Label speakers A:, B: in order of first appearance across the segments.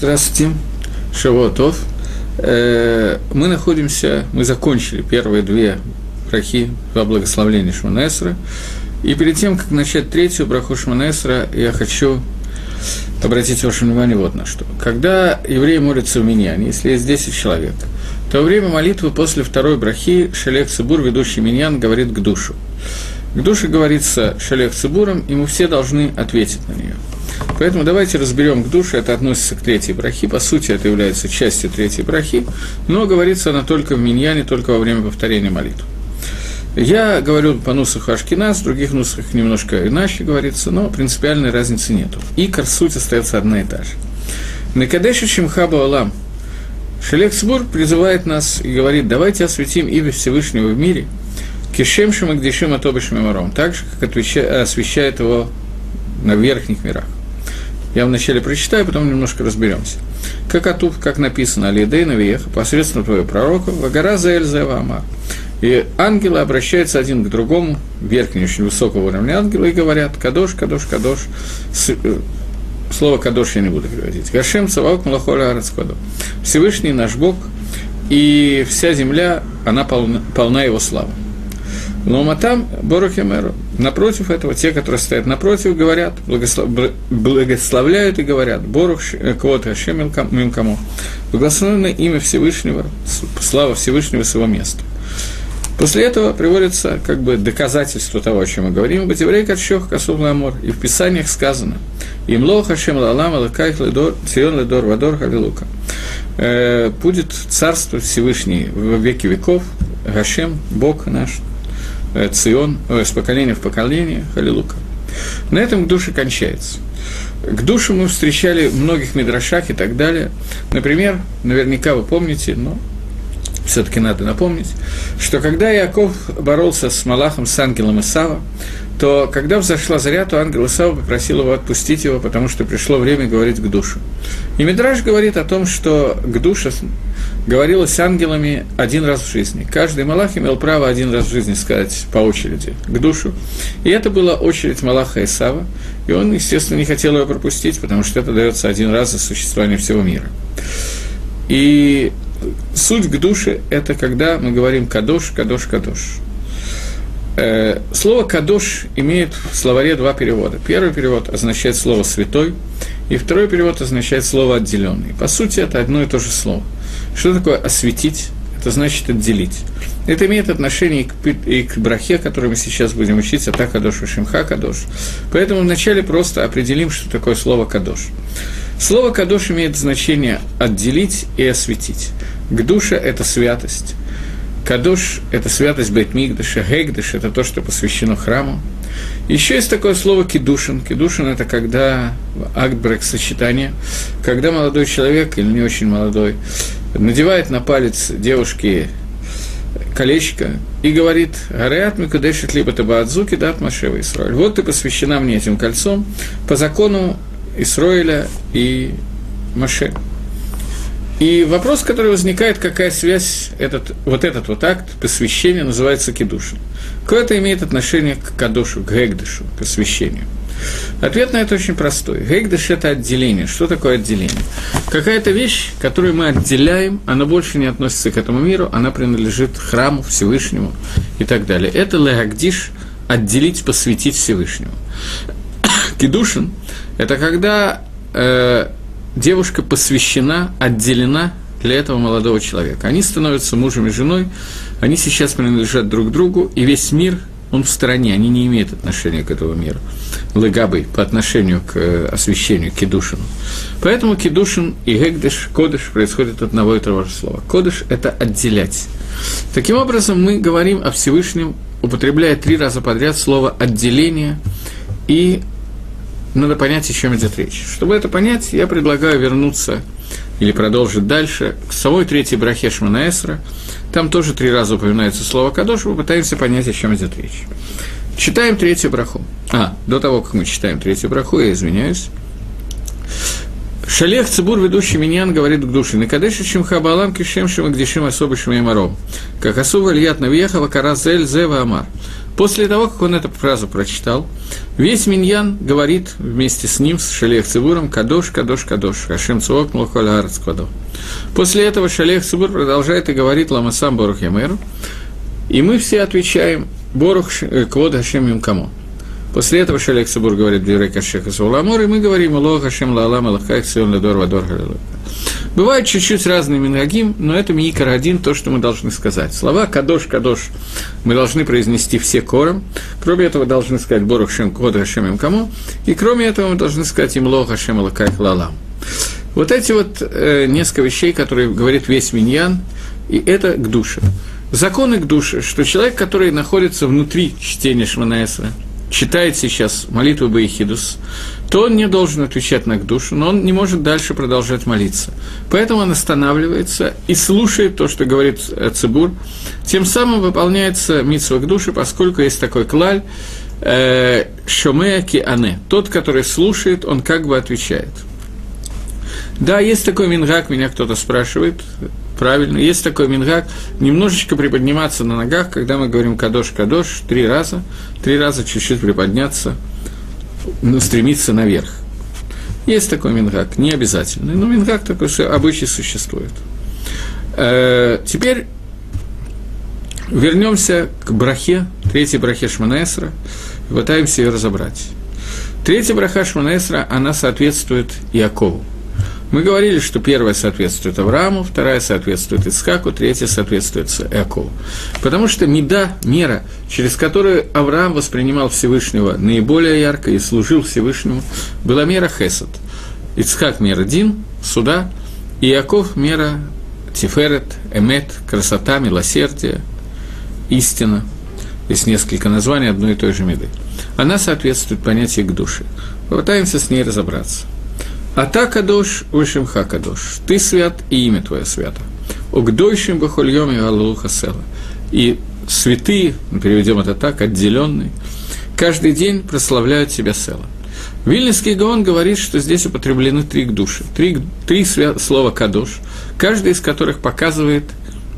A: Здравствуйте, Шавуатов. Э, мы находимся, мы закончили первые две брахи во благословлении Шманесра. И перед тем, как начать третью браху Шманесра, я хочу обратить ваше внимание вот на что. Когда евреи молятся в Миньяне, если есть 10 человек, то во время молитвы после второй брахи Шалех Цибур, ведущий Миньян, говорит к душу. К душе говорится Шалех Цибуром, и мы все должны ответить на нее – Поэтому давайте разберем к душе, это относится к третьей брахи, по сути это является частью третьей брахи, но говорится она только в миньяне, только во время повторения молитвы. Я говорю по нусаху Ашкинас, в других нусах немножко иначе говорится, но принципиальной разницы нету. Икор, суть остается одна и та же. Накадеша Шимхаба Алам. Шелех Сбур призывает нас и говорит, давайте осветим имя Всевышнего в мире, кишем шамагдишим атобишим мемором, так же, как освещает его на верхних мирах. Я вначале прочитаю, потом немножко разберемся. Как Атув, как написано, Алидей Навиеха, посредством твоего пророка, Вагара Заэльзе Вама. И ангелы обращаются один к другому, верхний, очень высокого уровня ангелы, и говорят, Кадош, Кадош, Кадош. Э, слово Кадош я не буду переводить. Гашем Цавак Малахоля Арацкодо. Всевышний наш Бог, и вся земля, она полна, полна его славы. לעומתם ברוך יאמרו. Напротив этого, те, которые стоят напротив, говорят, благослов... благословляют и говорят, ברוך כבוד השם ממקומו. Благословено имя Всевышнего, слава Всевышнего с его места. После этого приводится как бы доказательство того, о чем мы говорим. ובדברי קדשך כתוב לאמר. И в Писаниях сказано, ימלוך השם לעולם אלוקייך לדור, ציון לדור ודור הללוקה. Э, будет царство Всевышний в веки веков, Гашем, Бог наш, Цион, э, с поколения в поколение, Халилука. На этом к душе кончается. К душе мы встречали в многих мидрашах и так далее. Например, наверняка вы помните, но все-таки надо напомнить, что когда Яков боролся с Малахом, с ангелом Исава, то когда взошла заря, то ангел Исава попросил его отпустить его, потому что пришло время говорить к душу. И Мидраш говорит о том, что к душе говорилось с ангелами один раз в жизни. Каждый Малах имел право один раз в жизни сказать по очереди к душу. И это была очередь Малаха Исава, и он, естественно, не хотел ее пропустить, потому что это дается один раз за существование всего мира. И суть к душе – это когда мы говорим «кадош, кадош, кадош». Э, слово «кадош» имеет в словаре два перевода. Первый перевод означает слово «святой», и второй перевод означает слово «отделенный». По сути, это одно и то же слово. Что такое «осветить»? Это значит «отделить». Это имеет отношение и к, брахе, который мы сейчас будем учить, а кадош и шимха кадош. Поэтому вначале просто определим, что такое слово кадош. Слово кадош имеет значение отделить и осветить. К душе – это святость. Кадош – это святость Бейтмигдаша, Гегдаш – это то, что посвящено храму. Еще есть такое слово кидушин. Кидушин – это когда акт брак-сочетания, когда молодой человек, или не очень молодой, надевает на палец девушки колечко и говорит «Гареат микудешит либо табаадзуки дат машева Исраиль». Вот ты посвящена мне этим кольцом по закону Исроиля и Маше. И вопрос, который возникает, какая связь, этот, вот этот вот акт посвящения называется кедушин. Какое это имеет отношение к кадошу, к гегдышу, к освящению? Ответ на это очень простой. Гейгдыш – это отделение. Что такое отделение? Какая-то вещь, которую мы отделяем, она больше не относится к этому миру, она принадлежит храму Всевышнему и так далее. Это легагдиш – отделить, посвятить Всевышнему. Кедушин – это когда э, девушка посвящена, отделена для этого молодого человека. Они становятся мужем и женой, они сейчас принадлежат друг другу, и весь мир, он в стороне, они не имеют отношения к этому миру. Лыгабой по отношению к э, освящению, к кедушину. Поэтому кедушин и гегдыш, кодыш происходят от одного и того же слова. Кодыш – это отделять. Таким образом, мы говорим о Всевышнем, употребляя три раза подряд слово «отделение» и надо понять, о чем идет речь. Чтобы это понять, я предлагаю вернуться или продолжить дальше к самой третьей брахе Шманаэсра. Там тоже три раза упоминается слово «кадош», попытаемся понять, о чем идет речь. Читаем третью браху. А, до того, как мы читаем третью браху, я извиняюсь. Шалех Цибур, ведущий Миньян, говорит к душе, «Накадеши чем хабалам кишем шем гдешим особо шем ямаром, как особо льят навьехава каразель зева амар». После того, как он эту фразу прочитал, весь Миньян говорит вместе с ним, с Шалех Цибуром, «Кадош, Кадош, Кадош, Хашем Цуок, Млухоль Арц Кадо». После этого שליח ציבור продолжает и говорит לעומתם ברוך יאמרו, и мы все отвечаем «ברוך э, כבוד השם ממקומו». После этого שליח ציבור говорит «דברי קדשך כתוב לאמר», и мы говорим «ימלוך השם לעולם אלוקייך ציון לדור ודור הללוקה». Бывают чуть-чуть разные מנהגים, но это מעיקר הדין, то, что мы должны сказать. Слова «קדוש, קדוש» мы должны произнести все хором. Кроме этого, должны сказать «ברוך שם כבוד השם ממקומו». И кроме этого, мы должны сказать «ימלוך השם אלוקייך לעולם». Вот эти вот э, несколько вещей, которые говорит весь миньян, и это к душе. Законы к душе, что человек, который находится внутри чтения Шманаэсра, читает сейчас молитву Баихидус, то он не должен отвечать на душу, но он не может дальше продолжать молиться. Поэтому он останавливается и слушает то, что говорит Цибур. Тем самым выполняется митсва к душе, поскольку есть такой клаль э, «шомея ки ане». Тот, который слушает, он как бы отвечает. Да, есть такой мингак, меня кто-то спрашивает, правильно, есть такой мингак, немножечко приподниматься на ногах, когда мы говорим «кадош-кадош» три раза, три раза чуть-чуть приподняться – ну, стремиться наверх. Есть такой мингак, не обязательный, но мингак такой обычай существует. Э, теперь вернемся к брахе, третьей брахе Шманаэсра, пытаемся ее разобрать. Третья браха Шманаэсра, она соответствует Иакову. Мы говорили, что первая соответствует Аврааму, вторая соответствует Ицхаку, третья соответствует Якову. Потому что меда, мера, через которую Авраам воспринимал Всевышнего наиболее ярко и служил Всевышнему, была мера Хесед. Ицхак – мера Дин, суда, и Яков – мера Тиферет, Эмет, красота, милосердие, истина. Есть несколько названий одной и той же меды. Она соответствует понятию к душе. Попытаемся с ней разобраться – а та кадош, вышимха кадош. Ты свят, и имя твое свято. Угдойшим бахульем и галуха села. И святые, переведем это так, отделенные, каждый день прославляют себя села. Вильнинский Гаон говорит, что здесь употреблены три души, три, три слова «кадош», каждый из которых показывает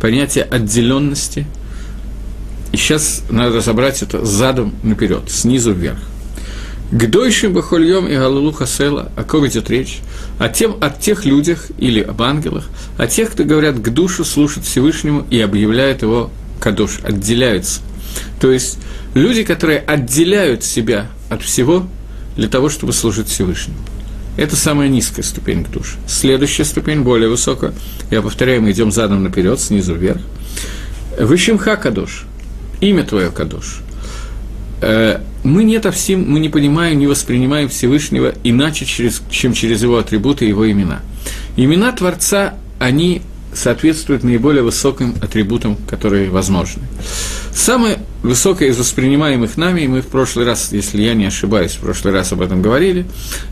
A: понятие отделенности. И сейчас надо разобрать это задом наперед, снизу вверх. К дойшим бахольем и галулу хасела, о ком идет речь? О, тем, о тех людях или об ангелах, о тех, кто говорят к душу, слушают Всевышнему и объявляют его кадош, отделяются. То есть люди, которые отделяют себя от всего для того, чтобы служить Всевышнему. Это самая низкая ступень к душе. Следующая ступень, более высокая, я повторяю, мы идем задом наперед, снизу вверх. Вышимха кадош, имя твое кадош. Э, мы не всем, мы не понимаем, не воспринимаем Всевышнего иначе, чем через его атрибуты и его имена. Имена Творца, они соответствуют наиболее высоким атрибутам, которые возможны. Самое высокое из воспринимаемых нами, и мы в прошлый раз, если я не ошибаюсь, в прошлый раз об этом говорили,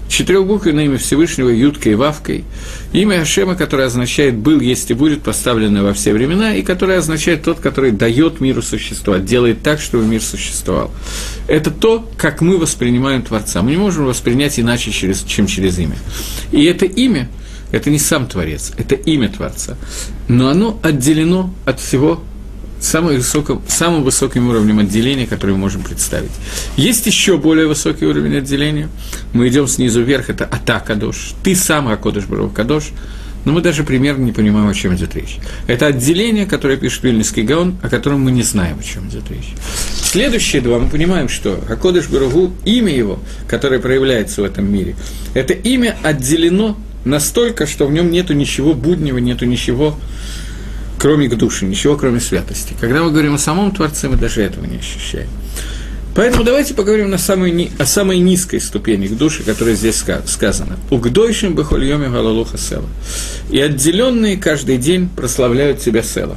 A: четырехбуквенное имя Всевышнего Юткой и Вавкой, имя Ашема, которое означает «был, есть и будет», поставленное во все времена, и которое означает тот, который дает миру существовать, делает так, чтобы мир существовал. Это то, как мы воспринимаем Творца. Мы не можем воспринять иначе, чем через имя. И это имя – это не сам Творец, это имя Творца. Но оно отделено от всего самым высоким, самым высоким уровнем отделения, который мы можем представить. Есть еще более высокий уровень отделения. Мы идем снизу вверх, это Ата Кадош. Ты сам Акодыш Баров Кадош. Но мы даже примерно не понимаем, о чем идет речь. Это отделение, которое пишет Вильнюсский Гаон, о котором мы не знаем, о чем идет речь. Следующие два мы понимаем, что Акодыш Баругу, имя его, которое проявляется в этом мире, это имя отделено настолько, что в нем нету ничего буднего, нету ничего, кроме к душе, ничего, кроме святости. Когда мы говорим о самом Творце, мы даже этого не ощущаем. Поэтому давайте поговорим на самой, о самой низкой ступени к душе, которая здесь сказана. «Угдойшим бахольоме галалуха села». И отделенные каждый день прославляют себя села.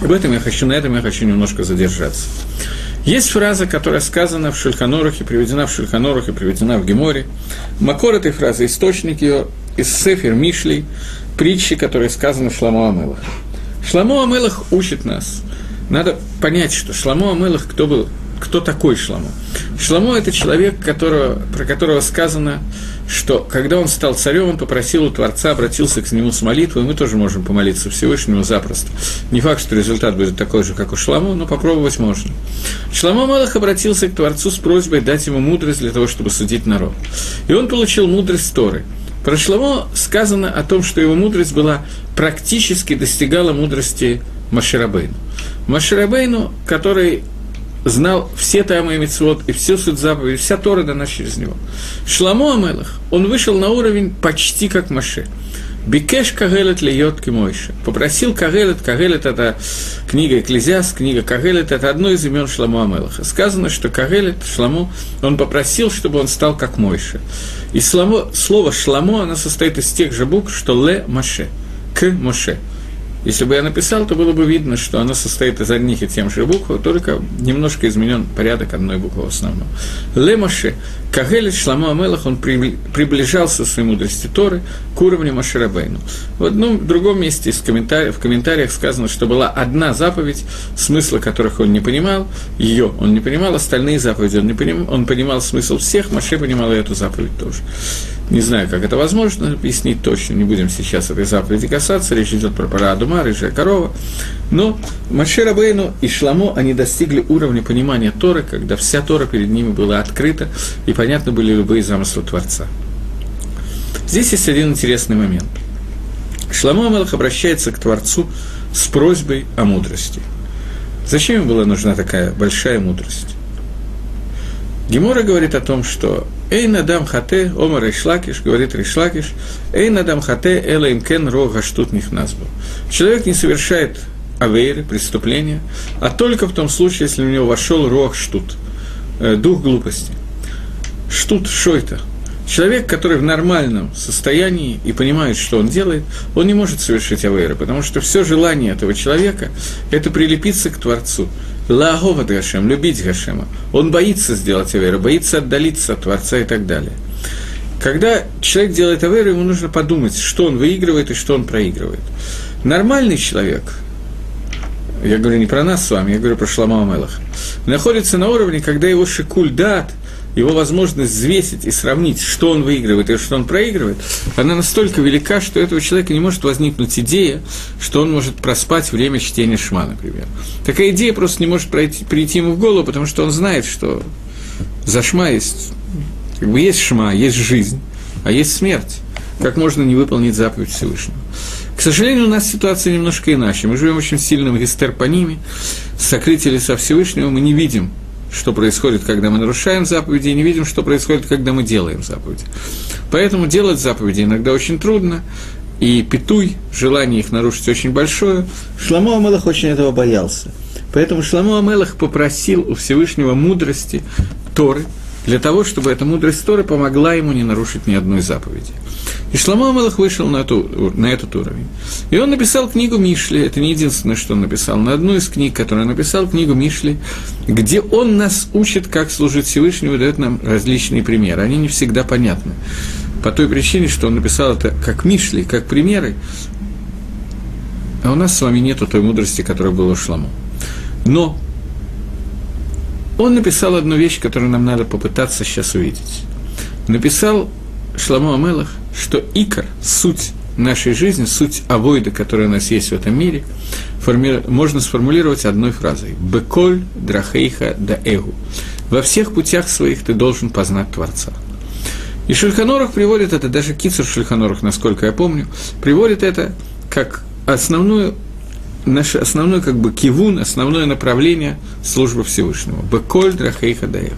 A: Об этом я хочу, на этом я хочу немножко задержаться. Есть фраза, которая сказана в Шульханорах и приведена в Шульханорах и приведена в Геморе. Макор этой фразы, источник ее из Сефер Мишлей, притчи, которые сказаны Шламу Амелах. Шламу Амелах учит нас. Надо понять, что Шламу Амелах, кто был кто такой Шламо. Шламо – это человек, которого, про которого сказано, что когда он стал царем, он попросил у Творца, обратился к нему с молитвой, мы тоже можем помолиться Всевышнему запросто. Не факт, что результат будет такой же, как у Шламо, но попробовать можно. Шламо Малах обратился к Творцу с просьбой дать ему мудрость для того, чтобы судить народ. И он получил мудрость Торы. Про Шламо сказано о том, что его мудрость была практически достигала мудрости Маширабейну. Маширабейну, который знал все Тамы и Митцвот, и все суть заповеди, вся Тора дана через него. Шламо Амелах, он вышел на уровень почти как Маше. Бикеш Кагелет льет Кимойша. Попросил Кагелет, Кагелет – это книга Экклезиас, книга Кагелет – это одно из имен Шламу Амелаха. Сказано, что Кагелет, Шламу, он попросил, чтобы он стал как Мойша. И слово, слово Шламо, оно состоит из тех же букв, что Ле Маше, К Моше. Если бы я написал, то было бы видно, что оно состоит из одних и тем же букв, только немножко изменен порядок одной буквы в основном. Лемаше, Кагелит Шламу Амелах, он приближался в своей мудрости Торы к уровню Маширабейну. В одном в другом месте из комментариев, в комментариях сказано, что была одна заповедь, смысла которых он не понимал, ее он не понимал, остальные заповеди он не понимал, он понимал смысл всех, Маше понимал и эту заповедь тоже. Не знаю, как это возможно объяснить точно, не будем сейчас этой заповеди касаться, речь идет про Парадума, рыжая корова. Но Маше Рабейну и Шламо, они достигли уровня понимания Торы, когда вся Тора перед ними была открыта, и понятны были любые замыслы Творца. Здесь есть один интересный момент. Шламо Амелах обращается к Творцу с просьбой о мудрости. Зачем ему была нужна такая большая мудрость? Гемора говорит о том, что Эй надам хате, омар Ришлакиш, говорит Ришлакиш, Эй надам хате, эла имкен рога штут них назбу. Человек не совершает авейры, преступления, а только в том случае, если у него вошел рог штут, э, дух глупости. Штут, что это? Человек, который в нормальном состоянии и понимает, что он делает, он не может совершить авейры, потому что все желание этого человека – это прилепиться к Творцу – Лаговат Гашем, любить Гашема. Он боится сделать Аверу, боится отдалиться от Творца и так далее. Когда человек делает Аверу, ему нужно подумать, что он выигрывает и что он проигрывает. Нормальный человек, я говорю не про нас с вами, я говорю про Шлама Амелаха, находится на уровне, когда его шикуль дат – его возможность взвесить и сравнить, что он выигрывает и что он проигрывает, она настолько велика, что у этого человека не может возникнуть идея, что он может проспать время чтения Шма, например. Такая идея просто не может пройти, прийти ему в голову, потому что он знает, что за Шма есть, как бы есть Шма, есть жизнь, а есть смерть. Как можно не выполнить заповедь Всевышнего? К сожалению, у нас ситуация немножко иначе. Мы живем очень сильным гистерпониме, сокрытие лица Всевышнего, мы не видим что происходит, когда мы нарушаем заповеди, и не видим, что происходит, когда мы делаем заповеди. Поэтому делать заповеди иногда очень трудно, и петуй, желание их нарушить очень большое. Шламо Амелах очень этого боялся. Поэтому Шламо Амелах попросил у Всевышнего мудрости Торы, для того, чтобы эта мудрость Торы помогла ему не нарушить ни одной заповеди. И Шламо Амелах вышел на, ту, на этот уровень. И он написал книгу Мишли, это не единственное, что он написал, на одну из книг, которую он написал, книгу Мишли, где он нас учит, как служить Всевышнему, дает нам различные примеры. Они не всегда понятны. По той причине, что он написал это как Мишли, как примеры, а у нас с вами нету той мудрости, которая была у Шламо. Но он написал одну вещь, которую нам надо попытаться сейчас увидеть. Написал Шламо Амелах, что икор, суть нашей жизни, суть авойда, которая у нас есть в этом мире, форми... можно сформулировать одной фразой «Беколь драхейха да эгу». Во всех путях своих ты должен познать Творца. И Шульханорах приводит это, даже Кицур Шульханорах, насколько я помню, приводит это как основную наш основной как бы кивун, основное направление службы Всевышнего. Беколь драхейха даев.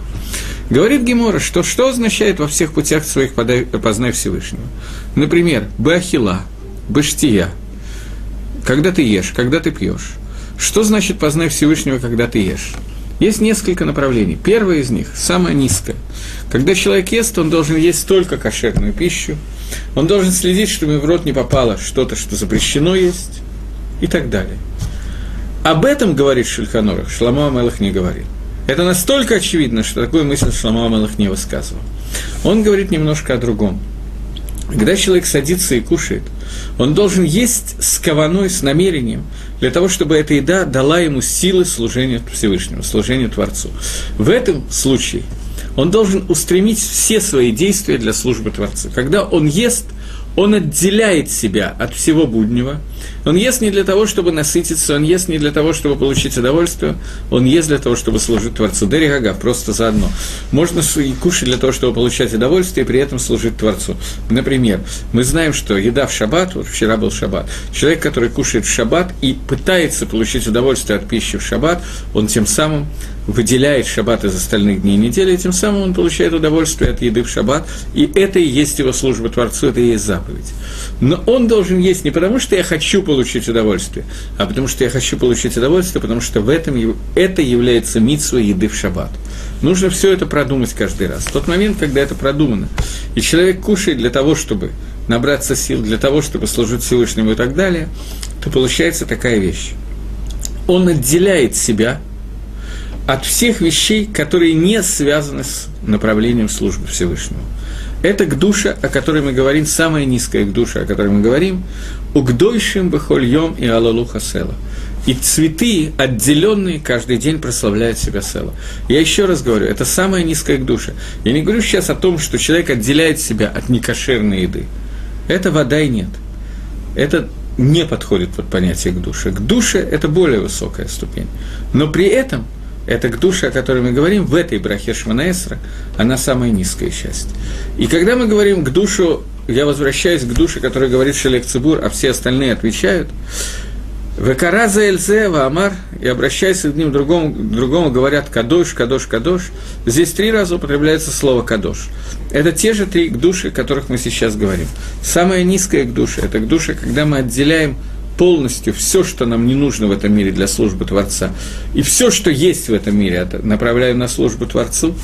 A: Говорит Гемора, что что означает во всех путях своих познай Всевышнего. Например, бахила, баштия, когда ты ешь, когда ты пьешь. Что значит познай Всевышнего, когда ты ешь? Есть несколько направлений. Первое из них, самое низкое. Когда человек ест, он должен есть только кошерную пищу, он должен следить, чтобы в рот не попало что-то, что запрещено есть, и так далее. Об этом говорит Шульханорах, Шламо Амелах не говорит. Это настолько очевидно, что такую мысль Шламо Амелах не высказывал. Он говорит немножко о другом. когда человек садится и кушает, он должен есть с кованой, с намерением, для того, чтобы эта еда дала ему силы служения Всевышнему, служения Творцу. В этом случае он должен устремить все свои действия для службы Творцу. Когда он ест – он отделяет себя от всего буднего. Он ест не для того, чтобы насытиться, он ест не для того, чтобы получить удовольствие, он ест для того, чтобы служить Творцу. Дери Гагав, просто заодно. Можно и кушать для того, чтобы получать удовольствие, и при этом служить Творцу. Например, мы знаем, что еда в шаббат, вот вчера был шаббат, человек, который кушает в шаббат и пытается получить удовольствие от пищи в шаббат, он тем самым выделяет шаббат из остальных дней недели, и тем самым он получает удовольствие от еды в шаббат, и это и есть его служба Творцу, это и есть заповедь. Но он должен есть не потому, что я хочу получить удовольствие, а потому что я хочу получить удовольствие, потому что в этом это является митсвой еды в шаббат. Нужно все это продумать каждый раз. В тот момент, когда это продумано, и человек кушает для того, чтобы набраться сил, для того, чтобы служить Всевышнему и так далее, то получается такая вещь. Он отделяет себя – от всех вещей, которые не связаны с направлением службы Всевышнего. Это к душе, о которой мы говорим, самая низкая к душе, о которой мы говорим, угдойшим бахольем и алалу хасела. И цветы, отделенные, каждый день прославляют себя села. Я еще раз говорю, это самая низкая к душе. Я не говорю сейчас о том, что человек отделяет себя от некошерной еды. Это вода и нет. Это не подходит под понятие к душе. К душе это более высокая ступень. Но при этом – это к душе, о которой мы говорим, в этой брахе Шманаэсра, она самая низкая часть. И когда мы говорим к душу, я возвращаюсь к душе, которая говорит Шелек Цибур, а все остальные отвечают, Векараза Эльзе, Ваамар, и обращаясь к ним другому, другому, говорят Кадош, Кадош, Кадош. Здесь три раза употребляется слово Кадош. Это те же три к о которых мы сейчас говорим. Самая низкая к душе – это к душе, когда мы отделяем полностью все, что нам не нужно в этом мире для службы Творца, и все, что есть в этом мире, направляем на службу Творцу.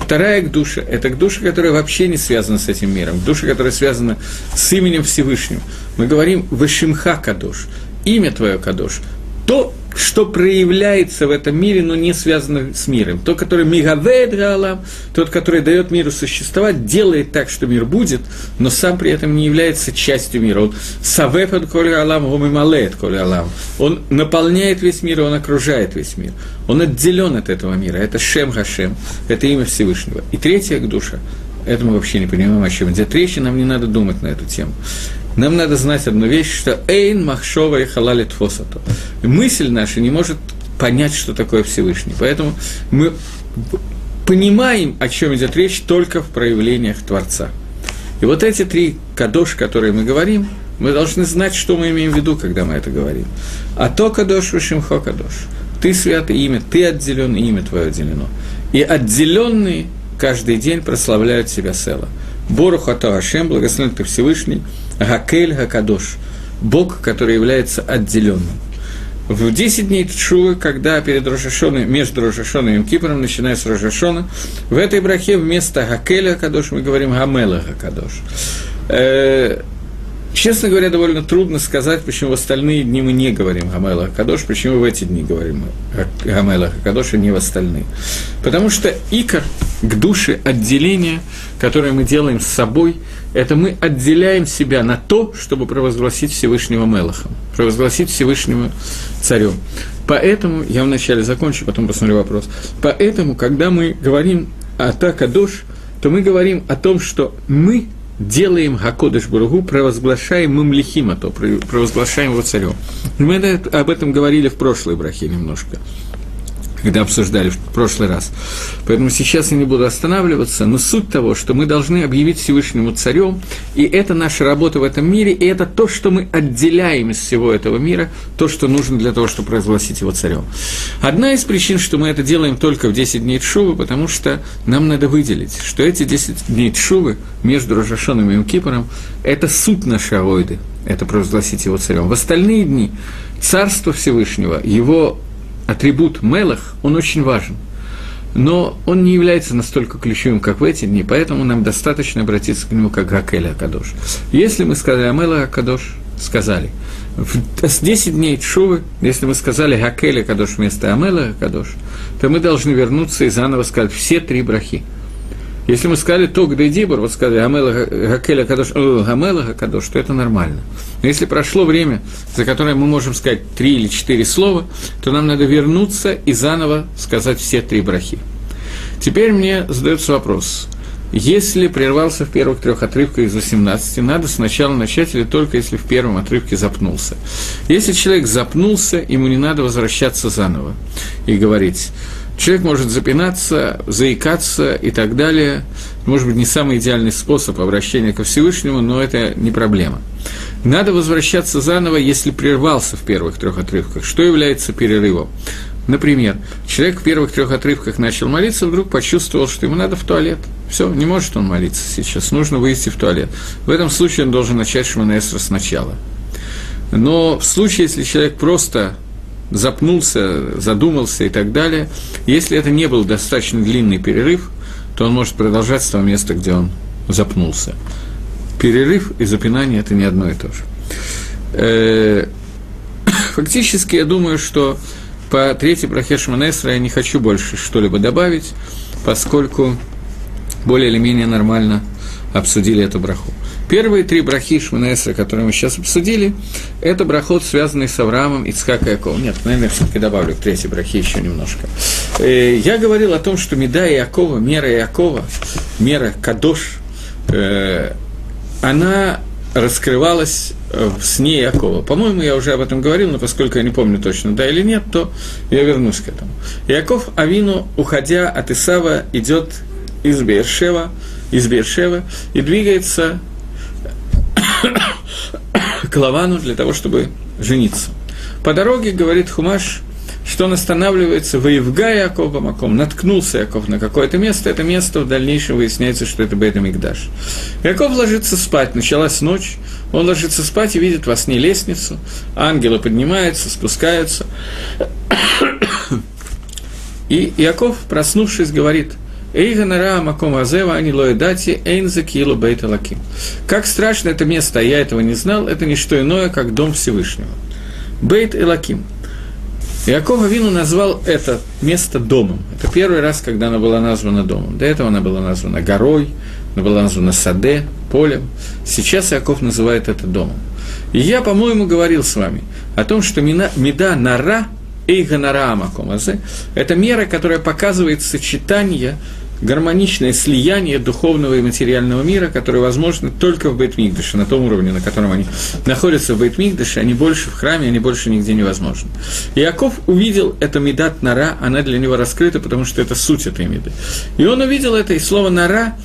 A: Вторая к душе – это к душе, которая вообще не связана с этим миром, к душе, которая связана с именем Всевышнего. Мы говорим «Вашимха Кадош», имя Твое Кадош, то, что проявляется в этом мире, но не связано с миром. Тот, который мигавеет гаалам, тот, который дает миру существовать, делает так, что мир будет, но сам при этом не является частью мира. Он савепад коли алам, он ималеет коли алам. Он наполняет весь мир, он окружает весь мир. Он отделен от этого мира. Это Шем Хашем, это имя Всевышнего. И третья душа, это мы вообще не понимаем, о чем идет речь, и нам не надо думать на эту тему. Нам надо знать одну вещь, что «эйн махшова и халалит фосату». Мысль наша не может понять, что такое Всевышний. Поэтому мы понимаем, о чем идет речь, только в проявлениях Творца. И вот эти три кадош, которые мы говорим, мы должны знать, что мы имеем в виду, когда мы это говорим. А то кадош, вишимхо кадош. Ты святое имя, ты отделен, имя твое отделено. И отделенные каждый день прославляют себя Села. Бору Хато Ашем, благословен ты Всевышний, Гакель Гакадош, Бог, который является отделенным. В 10 дней Тшувы, когда перед Рожашоной, между Рожашоной и Кипром, начиная с Рожашона, в этой брахе вместо Гакеля Гакадош мы говорим Гамела Гакадош. Э, честно говоря, довольно трудно сказать, почему в остальные дни мы не говорим Гамела Кадош, почему в эти дни говорим Гамела Кадош, а не в остальные. Потому что икор к душе отделения, которое мы делаем с собой, это мы отделяем себя на то, чтобы провозгласить Всевышнего Мелахом, провозгласить Всевышнего Царем. Поэтому, я вначале закончу, потом посмотрю вопрос. Поэтому, когда мы говорим о Такадош, то мы говорим о том, что мы делаем Гакодыш Бургу, провозглашаем Мамлихима, то провозглашаем его царем. Мы об этом говорили в прошлой брахе немножко когда обсуждали в прошлый раз. Поэтому сейчас я не буду останавливаться, но суть того, что мы должны объявить Всевышнему царем, и это наша работа в этом мире, и это то, что мы отделяем из всего этого мира, то, что нужно для того, чтобы провозгласить его царем. Одна из причин, что мы это делаем только в 10 дней Тшувы, потому что нам надо выделить, что эти 10 дней Тшувы между Рожашоном и Кипором – это суть нашей авойды, это провозгласить его царем. В остальные дни Царство Всевышнего, его атрибут Мелах, он очень важен. Но он не является настолько ключевым, как в эти дни, поэтому нам достаточно обратиться к нему как Гакеля Акадош. Если мы сказали Амела Акадош, сказали. С 10 дней Чувы, если мы сказали Гакеля Акадош вместо Амела Акадош, то мы должны вернуться и заново сказать все три брахи. Если мы сказали ток дейдибор, вот сказали гамела гакеля кадош, гамела кадош, то это нормально. Но если прошло время, за которое мы можем сказать три или четыре слова, то нам надо вернуться и заново сказать все три брахи. Теперь мне задается вопрос. Если прервался в первых трех отрывках из 18, надо сначала начать или только если в первом отрывке запнулся. Если человек запнулся, ему не надо возвращаться заново и говорить. Человек может запинаться, заикаться и так далее. Может быть, не самый идеальный способ обращения ко Всевышнему, но это не проблема. Надо возвращаться заново, если прервался в первых трех отрывках. Что является перерывом? Например, человек в первых трех отрывках начал молиться, вдруг почувствовал, что ему надо в туалет. Все, не может он молиться сейчас, нужно выйти в туалет. В этом случае он должен начать Шманаэсра сначала. Но в случае, если человек просто запнулся, задумался и так далее, если это не был достаточно длинный перерыв, то он может продолжать с того места, где он запнулся. Перерыв и запинание – это не одно и то же. Э, фактически, я думаю, что по третьей брахе Шманесра я не хочу больше что-либо добавить, поскольку более или менее нормально обсудили эту браху. Первые три брахи Шманесра, которые мы сейчас обсудили, это брахот, связанный с Авраамом, Ицхак и Яков. Нет, наверное, все-таки добавлю к третьей брахе еще немножко. Э, я говорил о том, что Меда Якова, мера Якова, мера Кадош, э, она раскрывалась в сне Якова. По-моему, я уже об этом говорил, но поскольку я не помню точно, да или нет, то я вернусь к этому. Яков Авину, уходя от Исава, идет из Бершева, из Бершева и двигается к Лавану для того, чтобы жениться. По дороге, говорит Хумаш, что он останавливается в Евга Якова Маком, наткнулся Яков на какое-то место, это место в дальнейшем выясняется, что это Бейт Мигдаш. Яков ложится спать, началась ночь, он ложится спать и видит во сне лестницу, ангелы поднимаются, спускаются. И Яков, проснувшись, говорит, Эйганара Маком Азева Анилоэдати Эйнза Килу Бейт Лаким. Как страшно это место, а я этого не знал, это не что иное, как Дом Всевышнего. Бейт Элаким. Иаков Авину назвал это место домом. Это первый раз, когда она была названа домом. До этого она была названа горой, она была названа саде, полем. Сейчас Иаков называет это домом. И я, по-моему, говорил с вами о том, что меда нара эйга нара амакомазе – это мера, которая показывает сочетание гармоничное слияние духовного и материального мира, которое возможно только в Бейтмигдаше, на том уровне, на котором они находятся в Бейтмигдаше, они больше в храме, они больше нигде невозможны. Иаков увидел это медат нара, она для него раскрыта, потому что это суть этой меды. И он увидел это, и слово нара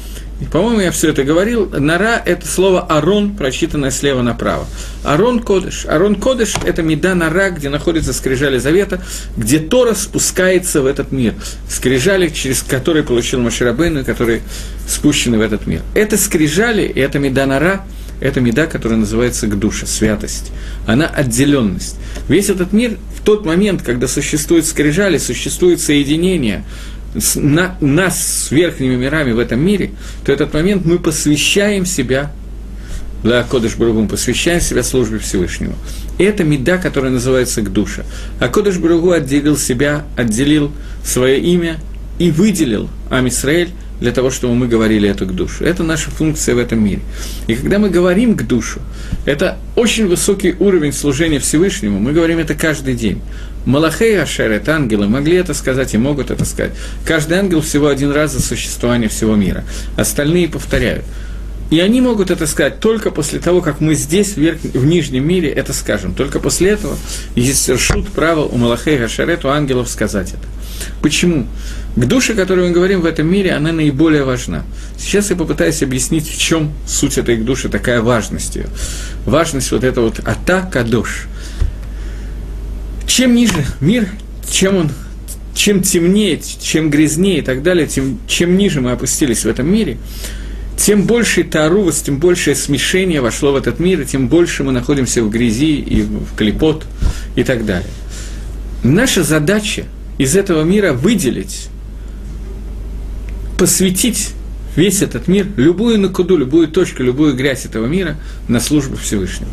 A: по-моему, я все это говорил. Нара – это слово «арон», прочитанное слева направо. Арон Кодыш. Арон Кодыш – это меда нара, где находится скрижали завета, где Тора спускается в этот мир. Скрижали, через которые получил Маширабейн, которые спущены в этот мир. Это скрижали, и это меда нара – это меда, которая называется гдуша, святость. Она отделенность. Весь этот мир в тот момент, когда существует скрижали, существует соединение – на, нас с верхними мирами в этом мире, то этот момент мы посвящаем себя для Кодыш Баругу, посвящаем себя службе Всевышнего. Это меда, которая называется Гдуша. А Кодыш Баругу отделил себя, отделил свое имя и выделил Амисраэль для того, чтобы мы говорили эту к душу. Это наша функция в этом мире. И когда мы говорим к душу, это очень высокий уровень служения Всевышнему, мы говорим это каждый день. Малахей Ашер, это ангелы, могли это сказать и могут это сказать. Каждый ангел всего один раз за существование всего мира. Остальные повторяют. И они могут это сказать только после того, как мы здесь, в, верх... в нижнем мире, это скажем. Только после этого есть совершут право у Малахей Гашарет, у ангелов сказать это. Почему? К душе, о которой мы говорим в этом мире, она наиболее важна. Сейчас я попытаюсь объяснить, в чем суть этой души, такая важность ее. Важность вот этого вот ата кадош. Чем ниже мир, чем он чем темнее, чем грязнее и так далее, тем, чем ниже мы опустились в этом мире, тем больше тарувас, тем большее смешение вошло в этот мир, и тем больше мы находимся в грязи и в клепот и так далее. Наша задача из этого мира выделить, посвятить весь этот мир, любую накуду, любую точку, любую грязь этого мира на службу Всевышнего.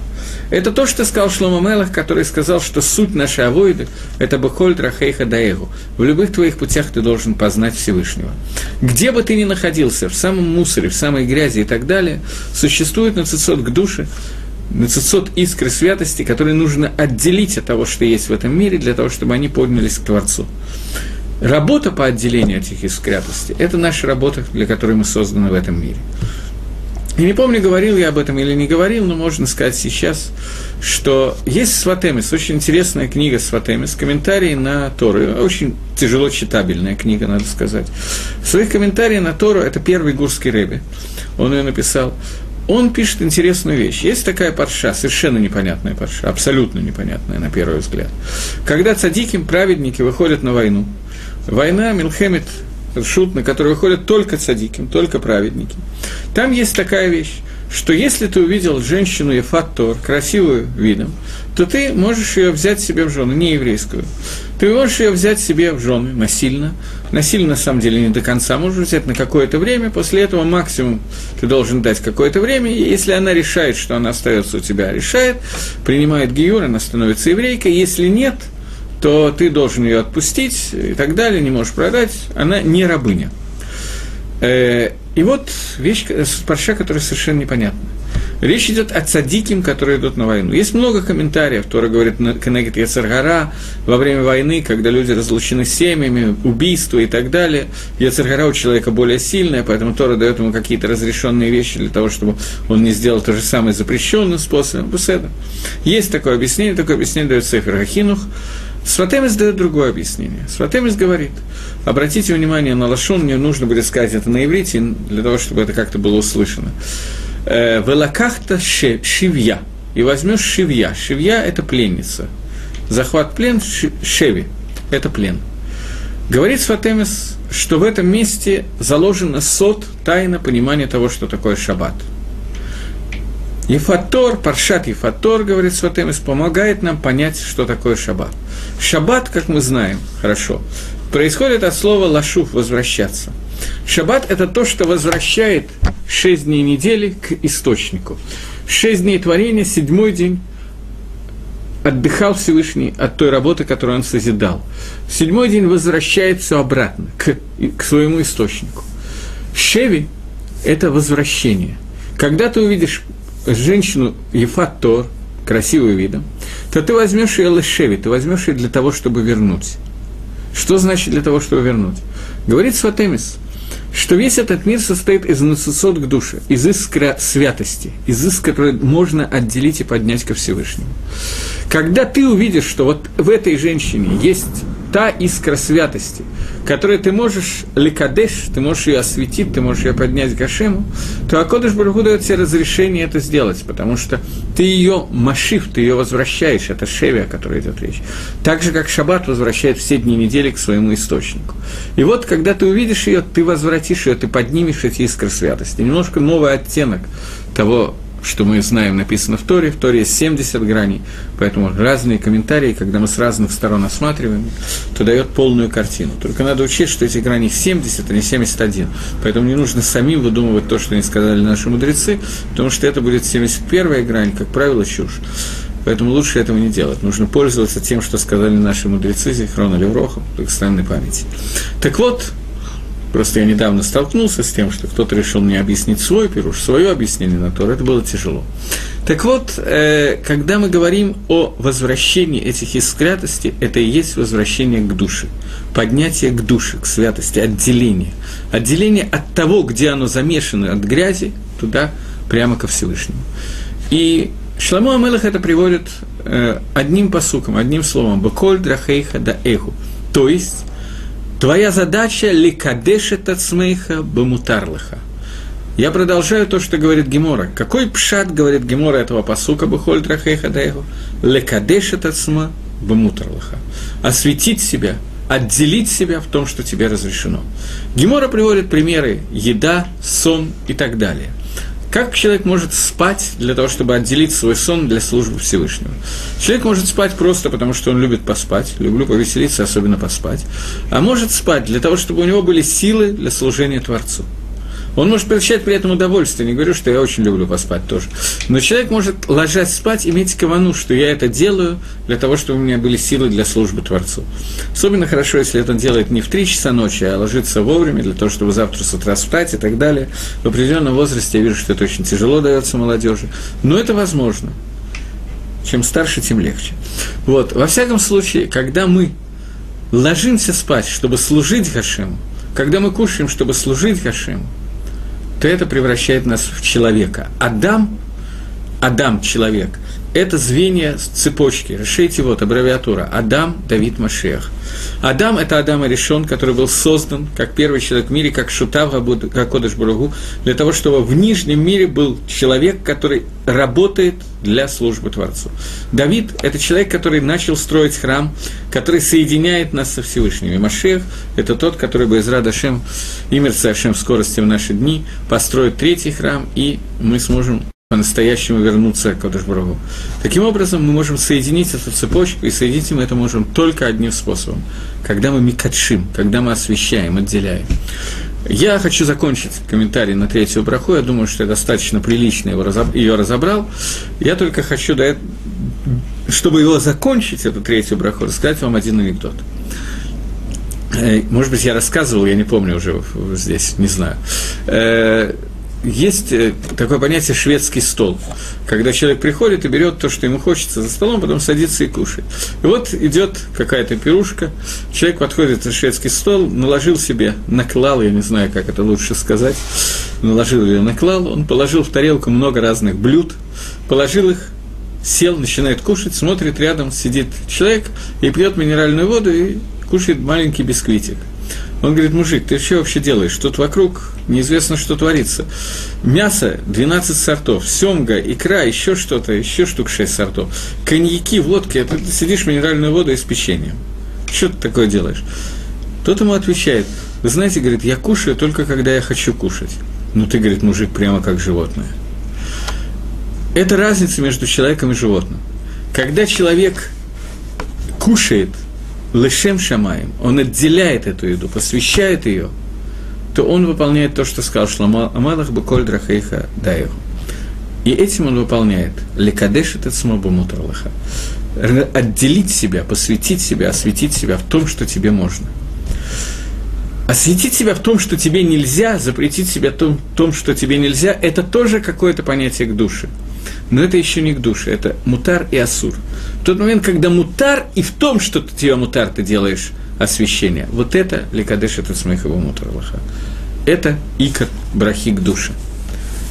A: Это то, что сказал Шлома Мелах, который сказал, что суть нашей авоиды – это Бехоль Рахейха Даэгу. В любых твоих путях ты должен познать Всевышнего. Где бы ты ни находился, в самом мусоре, в самой грязи и так далее, существует нацисот к душе, нацисот искры святости, которые нужно отделить от того, что есть в этом мире, для того, чтобы они поднялись к Творцу. Работа по отделению этих искрятостей – это наша работа, для которой мы созданы в этом мире. И не помню, говорил я об этом или не говорил, но можно сказать сейчас, что есть Сватемис, очень интересная книга Сватемис, комментарии на Тору, очень тяжело читабельная книга, надо сказать. В своих комментариях на Тору, это первый гурский рэби, он ее написал, он пишет интересную вещь. Есть такая парша, совершенно непонятная парша, абсолютно непонятная на первый взгляд. Когда цадиким, праведники выходят на войну, война Милхемет шут, на который выходят только цадиким, только праведники. Там есть такая вещь, что если ты увидел женщину Ефаттор, красивую видом, то ты можешь ее взять себе в жены, не еврейскую. Ты можешь ее взять себе в жены насильно. Насильно, на самом деле, не до конца. Можешь взять на какое-то время. После этого максимум ты должен дать какое-то время. И если она решает, что она остается у тебя, решает, принимает гиюр, она становится еврейкой. Если нет – то ты должен ее отпустить и так далее, не можешь продать, она не рабыня. Э, и вот вещь, парша, которая совершенно непонятна. Речь идет о цадиким, которые идут на войну. Есть много комментариев, которые говорят Кенегет Яцергара во время войны, когда люди разлучены семьями, убийства и так далее. Яцергара у человека более сильная, поэтому Тора дает ему какие-то разрешенные вещи для того, чтобы он не сделал то же самое запрещенным способом. Есть такое объяснение, такое объяснение дает Сефер Хахинух. Сватемис дает другое объяснение. Сватемис говорит, обратите внимание на лашон, мне нужно будет сказать это на иврите, для того, чтобы это как-то было услышано. «Э, Велакахта шивья. И возьмешь шивья. Шивья – это пленница. Захват плен – шеви. Это плен. Говорит Сватемис, что в этом месте заложено сот, тайна понимания того, что такое шаббат – Ефатор, Паршат Ефатор, говорит Сватемис, помогает нам понять, что такое шаббат. Шаббат, как мы знаем, хорошо, происходит от слова лашуф – возвращаться. Шаббат – это то, что возвращает шесть дней недели к источнику. Шесть дней творения, седьмой день отдыхал Всевышний от той работы, которую он созидал. Седьмой день возвращает все обратно, к, к своему источнику. Шеви – это возвращение. Когда ты увидишь женщину Ефат Тор, красивым видом, то ты возьмешь ее лешеви, ты возьмешь ее для того, чтобы вернуть. Что значит для того, чтобы вернуть? Говорит Сватемис, что весь этот мир состоит из нацисот к душе, из искра святости, из искр, который можно отделить и поднять ко Всевышнему. Когда ты увидишь, что вот в этой женщине есть та искра святости, которую ты можешь ликадеш, ты можешь ее осветить, ты можешь ее поднять к Гашему, то Акодыш Баруху дает тебе разрешение это сделать, потому что ты ее машив, ты ее возвращаешь, это шеви, о которой идет речь. Так же, как Шаббат возвращает все дни недели к своему источнику. И вот, когда ты увидишь ее, ты возвратишь ее, ты поднимешь эти искры святости. Немножко новый оттенок того, что мы знаем, написано в Торе. В Торе есть 70 граней, поэтому разные комментарии, когда мы с разных сторон осматриваем, то дает полную картину. Только надо учесть, что эти грани 70, а не 71. Поэтому не нужно самим выдумывать то, что они сказали наши мудрецы, потому что это будет 71-я грань, как правило, чушь. Поэтому лучше этого не делать. Нужно пользоваться тем, что сказали наши мудрецы, Зихрона Левроха, странной памяти. Так вот, Просто я недавно столкнулся с тем, что кто-то решил мне объяснить свой пируш, свое объяснение на Тор, это было тяжело. Так вот, э, когда мы говорим о возвращении этих искрятостей, это и есть возвращение к душе, поднятие к душе, к святости, отделение. Отделение от того, где оно замешано, от грязи, туда, прямо ко Всевышнему. И Шламу Амелах это приводит э, одним посуком, одним словом, «Баколь драхейха да эху», то есть Твоя задача – ликадешет от смейха бамутарлаха. Я продолжаю то, что говорит Гемора. Какой пшат, говорит Гемора этого посука, бухоль драхейха даеху? Лекадешет от сма бамутарлаха. Осветить себя, отделить себя в том, что тебе разрешено. Гемора приводит примеры еда, сон и так далее – как человек может спать для того, чтобы отделить свой сон для службы Всевышнего? Человек может спать просто потому, что он любит поспать, люблю повеселиться, особенно поспать, а может спать для того, чтобы у него были силы для служения Творцу. Он может получать при этом удовольствие. Не говорю, что я очень люблю поспать тоже. Но человек может, ложась спать, иметь кавану, что я это делаю для того, чтобы у меня были силы для службы Творцу. Особенно хорошо, если это делает не в 3 часа ночи, а ложится вовремя, для того, чтобы завтра с утра встать и так далее. В определенном возрасте я вижу, что это очень тяжело дается молодежи. Но это возможно. Чем старше, тем легче. Вот. Во всяком случае, когда мы ложимся спать, чтобы служить Хашему, когда мы кушаем, чтобы служить Хашему, то это превращает нас в человека. Адам, Адам – человек, это звенья цепочки. Решите вот, аббревиатура. Адам, Давид, Машех. Адам – это Адам решен, который был создан как первый человек в мире, как Шутав, как Кодыш Бурагу, для того, чтобы в нижнем мире был человек, который работает для службы Творцу. Давид – это человек, который начал строить храм, который соединяет нас со Всевышним. И Машех – это тот, который бы из Радашем и Мерцашем в скорости в наши дни построит третий храм, и мы сможем по-настоящему вернуться к Кодышброгу. Таким образом, мы можем соединить эту цепочку, и соединить мы это можем только одним способом, когда мы микатшим, когда мы освещаем, отделяем. Я хочу закончить комментарий на третью браху. Я думаю, что я достаточно прилично его разоб... ее разобрал. Я только хочу, да, чтобы его закончить, эту третью браху, рассказать вам один анекдот. Э, может быть, я рассказывал, я не помню уже здесь, не знаю э, есть э, такое понятие шведский стол, когда человек приходит и берет то, что ему хочется за столом, потом садится и кушает. И вот идет какая-то пирушка, человек подходит на шведский стол, наложил себе, наклал, я не знаю, как это лучше сказать, наложил или наклал, он положил в тарелку много разных блюд, положил их, сел, начинает кушать, смотрит рядом, сидит человек и пьет минеральную воду и кушает маленький бисквитик – он говорит, мужик, ты что вообще делаешь? Тут вокруг неизвестно, что творится. Мясо 12 сортов, семга, икра, еще что-то, еще штук 6 сортов. Коньяки, водки, а ты сидишь минеральную воду и с печеньем. Что ты такое делаешь? Тот ему отвечает, вы знаете, говорит, я кушаю только когда я хочу кушать. Ну ты, говорит, мужик, прямо как животное. Это разница между человеком и животным. Когда человек кушает – лешем шамаем, он отделяет эту еду, посвящает ее, то он выполняет то, что сказал Шломо Амалах Беколь Драхейха Дайру. И этим он выполняет лекадеш этот смобу мутарлаха. Отделить себя, посвятить себя, осветить себя в том, что тебе можно. Осветить себя в том, что тебе нельзя, запретить себя в том, том что тебе нельзя, это тоже какое-то понятие к душе. Но это еще не к душе, это мутар и асур. В тот момент, когда мутар, и в том, что ты тебе мутар, ты делаешь освящение. Вот это ликадеш это смехова мутар лаха. Это икор брахи к душе.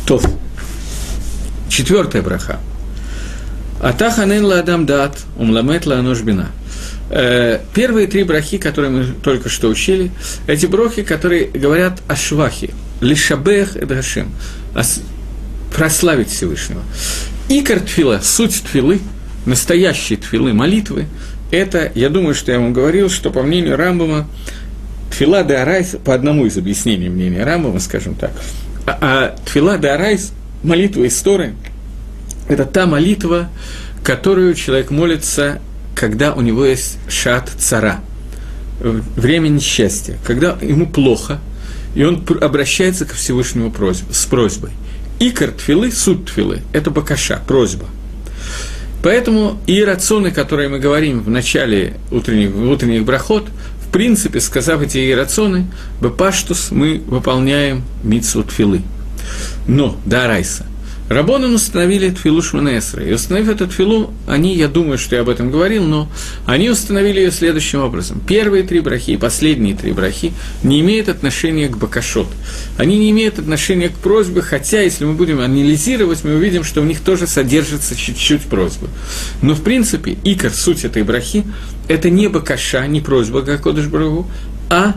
A: Тов. Четвертая браха. Атаханен ла адам дат, умламет ла бина. Э, первые три брахи, которые мы только что учили, эти брахи, которые говорят о швахе, лишабех и дашим, прославить Всевышнего. Икор тфила, суть тфилы, настоящие тфилы, молитвы, это, я думаю, что я вам говорил, что по мнению Рамбама, тфила де Арайс, по одному из объяснений мнения Рамбама, скажем так, а, а тфила де Арайс, молитва истории, это та молитва, которую человек молится, когда у него есть шат цара, время несчастья, когда ему плохо, и он обращается к Всевышнему просьб, с просьбой. Икор тфилы, суть тфилы – это бакаша, просьба. Поэтому и рационы, которые мы говорим в начале утренних, утренних брахот, в принципе, сказав эти иерационы, бепаштус мы выполняем митсву тфилы. Но, да, райса, Рабонан установили тфилу Шманесра. И установив эту тфилу, они, я думаю, что я об этом говорил, но они установили ее следующим образом. Первые три брахи и последние три брахи не имеют отношения к бакашот. Они не имеют отношения к просьбе, хотя, если мы будем анализировать, мы увидим, что в них тоже содержится чуть-чуть просьба. Но, в принципе, икор, суть этой брахи, это не бакаша, не просьба, как Кодыш Брагу, а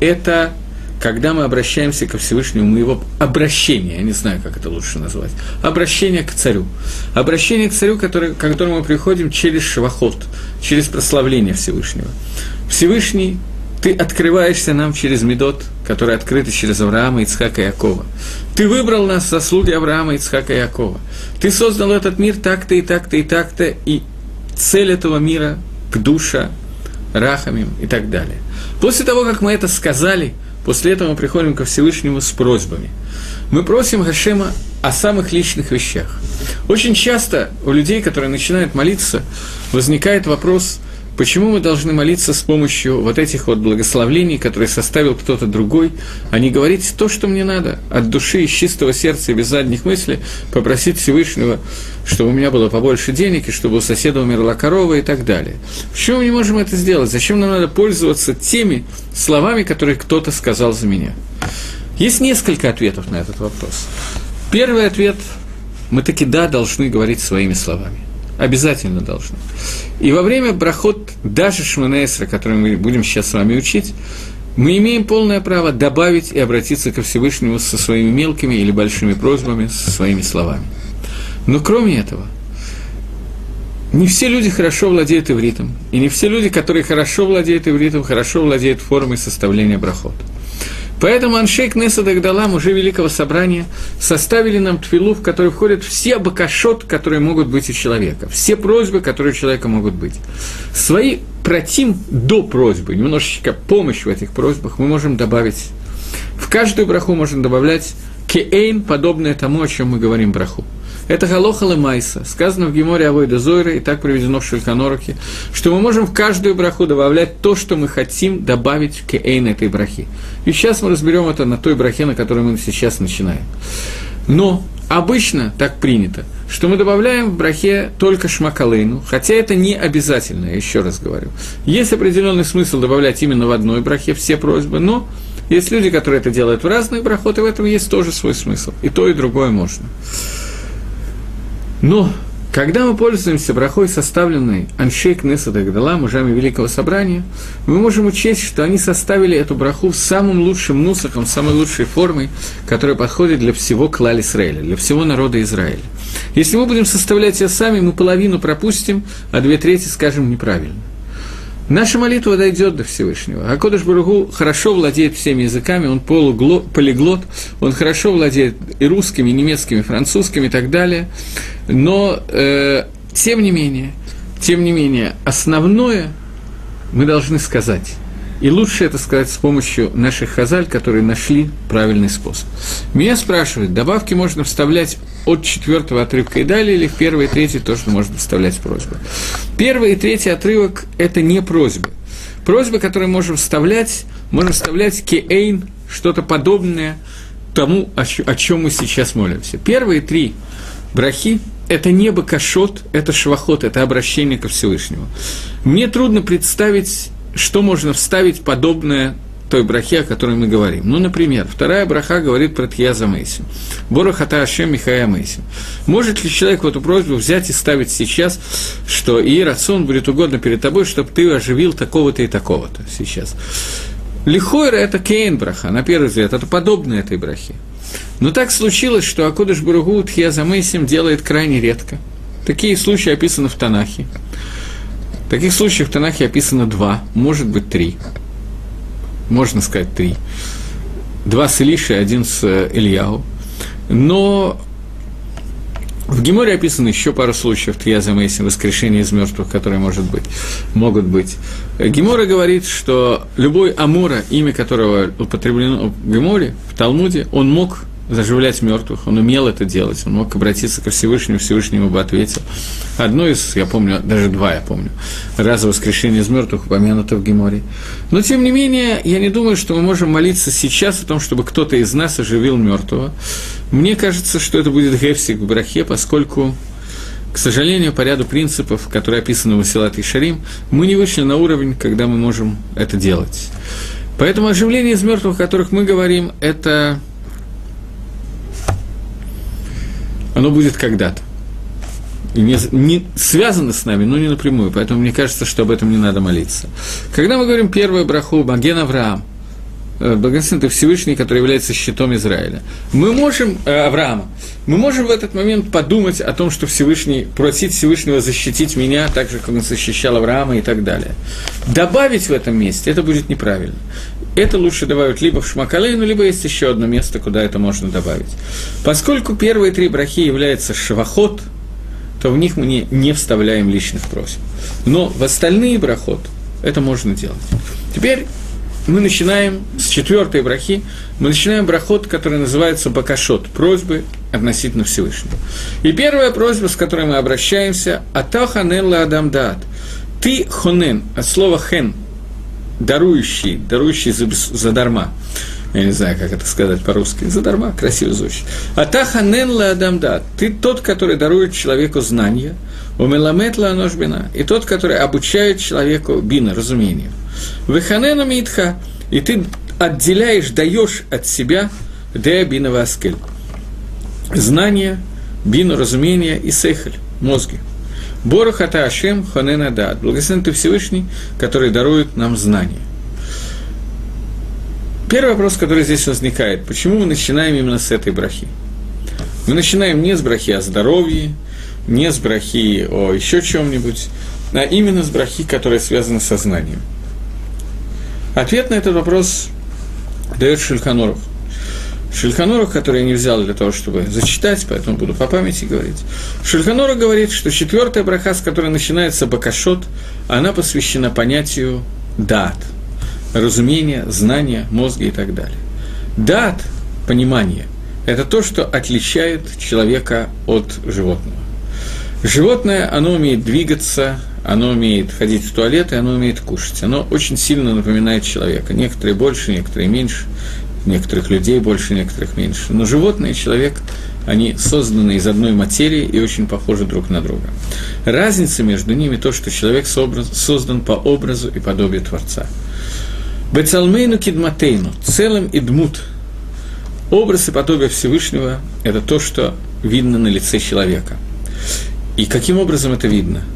A: это когда мы обращаемся ко Всевышнему, мы его обращение, я не знаю, как это лучше назвать, обращение к царю. Обращение к царю, который, к которому мы приходим через швахот, через прославление Всевышнего. Всевышний, ты открываешься нам через Медот, который открыты через Авраама, Ицхака и Якова. Ты выбрал нас заслуги Авраама, Ицхака и Якова. Ты создал этот мир так-то и так-то и так-то, и цель этого мира – к душа, рахамим и так далее. После того, как мы это сказали – после этого мы приходим ко Всевышнему с просьбами. Мы просим Гашема о самых личных вещах. Очень часто у людей, которые начинают молиться, возникает вопрос, Почему мы должны молиться с помощью вот этих вот благословлений, которые составил кто-то другой, а не говорить то, что мне надо, от души, из чистого сердца без задних мыслей, попросить Всевышнего, чтобы у меня было побольше денег, и чтобы у соседа умерла корова и так далее. Почему мы не можем это сделать? Зачем нам надо пользоваться теми словами, которые кто-то сказал за меня? Есть несколько ответов на этот вопрос. Первый ответ – мы таки да должны говорить своими словами. Обязательно должны. И во время брахот даже Шманесра, который мы будем сейчас с вами учить, мы имеем полное право добавить и обратиться ко Всевышнему со своими мелкими или большими просьбами, со своими словами. Но кроме этого, не все люди хорошо владеют ивритом, и не все люди, которые хорошо владеют ивритом, хорошо владеют формой составления брахот. Поэтому Аншейк Неса Дагдалам уже Великого Собрания составили нам твилу, в который входят все бакашот, которые могут быть у человека, все просьбы, которые у человека могут быть. Свои протим до просьбы, немножечко помощь в этих просьбах мы можем добавить. В каждую браху можно добавлять кеэйн, подобное тому, о чем мы говорим браху. Это галоха майса, сказано в Геморе Авойда Зойра, и так приведено в Шельканороке, что мы можем в каждую браху добавлять то, что мы хотим добавить в кеэйн этой брахи. И сейчас мы разберем это на той брахе, на которой мы сейчас начинаем. Но обычно так принято, что мы добавляем в брахе только шмакалейну, хотя это не обязательно, я еще раз говорю. Есть определенный смысл добавлять именно в одной брахе все просьбы, но есть люди, которые это делают в разных брахот, и в этом есть тоже свой смысл. И то, и другое можно. Но когда мы пользуемся брахой, составленной Аншейк Несада Гдала, мужами Великого Собрания, мы можем учесть, что они составили эту браху самым лучшим нусахом, самой лучшей формой, которая подходит для всего клали Израиля, для всего народа Израиля. Если мы будем составлять ее сами, мы половину пропустим, а две трети скажем неправильно. Наша молитва дойдет до Всевышнего. А Кодыш Баругу хорошо владеет всеми языками, он полиглот, он хорошо владеет и русскими, и немецкими, и французскими и так далее. Но, э, тем не менее, тем не менее, основное мы должны сказать – и лучше это сказать с помощью наших хазаль, которые нашли правильный способ. Меня спрашивают, добавки можно вставлять от четвертого отрывка и далее, или в первый и третий тоже можно вставлять просьбы. Первый и третий отрывок – это не просьбы. Просьбы, которые можем вставлять, можем вставлять кеэйн, что-то подобное тому, о чем мы сейчас молимся. Первые три брахи – это не бакашот, это швахот, это обращение ко Всевышнему. Мне трудно представить что можно вставить подобное той брахе, о которой мы говорим. Ну, например, вторая браха говорит про Тьяза Мейсим. Борохата Ашем Михая Мейсим. Может ли человек в эту просьбу взять и ставить сейчас, что и рацион будет угодно перед тобой, чтобы ты оживил такого-то и такого-то сейчас? Лихойра – это кейн браха, на первый взгляд, это подобно этой брахе. Но так случилось, что Акудыш Бургу Мейсим делает крайне редко. Такие случаи описаны в Танахе. Таких случаев в Танахе описано два, может быть, три. Можно сказать, три. Два с Илишей, один с э, Ильяу. Но в Геморе описано еще пару случаев Тьяза Мейсин, воскрешение из мертвых, которые может быть, могут быть. Гемора говорит, что любой Амура, имя которого употреблено в Геморе, в Талмуде, он мог заживлять мертвых, он умел это делать, он мог обратиться ко Всевышнему, Всевышнему бы ответил. Одно из, я помню, даже два я помню, раза воскрешения из мертвых упомянуто в Геморе. Но, тем не менее, я не думаю, что мы можем молиться сейчас о том, чтобы кто-то из нас оживил мертвого. Мне кажется, что это будет гефсик в брахе, поскольку к сожалению, по ряду принципов, которые описаны в Асилат и Шарим, мы не вышли на уровень, когда мы можем это делать. Поэтому оживление из мертвых, о которых мы говорим, это оно будет когда-то. Не, не связано с нами, но не напрямую, поэтому мне кажется, что об этом не надо молиться. Когда мы говорим первую браху Маген Авраам, э, Благословен это Всевышний, который является щитом Израиля. Мы можем, э, Авраама, мы можем в этот момент подумать о том, что Всевышний, просить Всевышнего защитить меня, так же, как он защищал Авраама и так далее. Добавить в этом месте, это будет неправильно. Это лучше добавить либо в Шмакалейну, либо есть еще одно место, куда это можно добавить. Поскольку первые три брахи являются швахот, то в них мы не, не вставляем личных просьб. Но в остальные брахот это можно делать. Теперь мы начинаем с четвертой брахи, мы начинаем брахот, который называется Бакашот, просьбы относительно Всевышнего. И первая просьба, с которой мы обращаемся, Атаханен ла адам дат. Ты хонен, от слова хен, дарующий, дарующий за, за дарма. Я не знаю, как это сказать по-русски. Задарма, красиво звучит. Атаханен ла адам дат. Ты тот, который дарует человеку знания, у меламет ла бина, и тот, который обучает человеку бина, разумению. Веханену митха, и ты отделяешь, даешь от себя деабина васкель. Знание, бину, разумение и сехаль, мозги. Борохата Ашем Ханена Дат. Благословен ты Всевышний, который дарует нам знания. Первый вопрос, который здесь возникает, почему мы начинаем именно с этой брахи? Мы начинаем не с брахи о здоровье, не с брахи о еще чем-нибудь, а именно с брахи, которая связана со знанием. Ответ на этот вопрос дает Шульханоров. Шульханоров, который я не взял для того, чтобы зачитать, поэтому буду по памяти говорить. Шульханоров говорит, что четвертая браха, с которой начинается бакашот, она посвящена понятию дат, разумение, знание, мозги и так далее. Дат, понимание, это то, что отличает человека от животного. Животное, оно умеет двигаться, оно умеет ходить в туалет, и оно умеет кушать. Оно очень сильно напоминает человека. Некоторые больше, некоторые меньше, некоторых людей больше, некоторых меньше. Но животные и человек, они созданы из одной материи и очень похожи друг на друга. Разница между ними то, что человек создан по образу и подобию Творца. Бецалмейну кидматейну, целым и дмут. Образ и подобие Всевышнего – это то, что видно на лице человека. И каким образом это видно –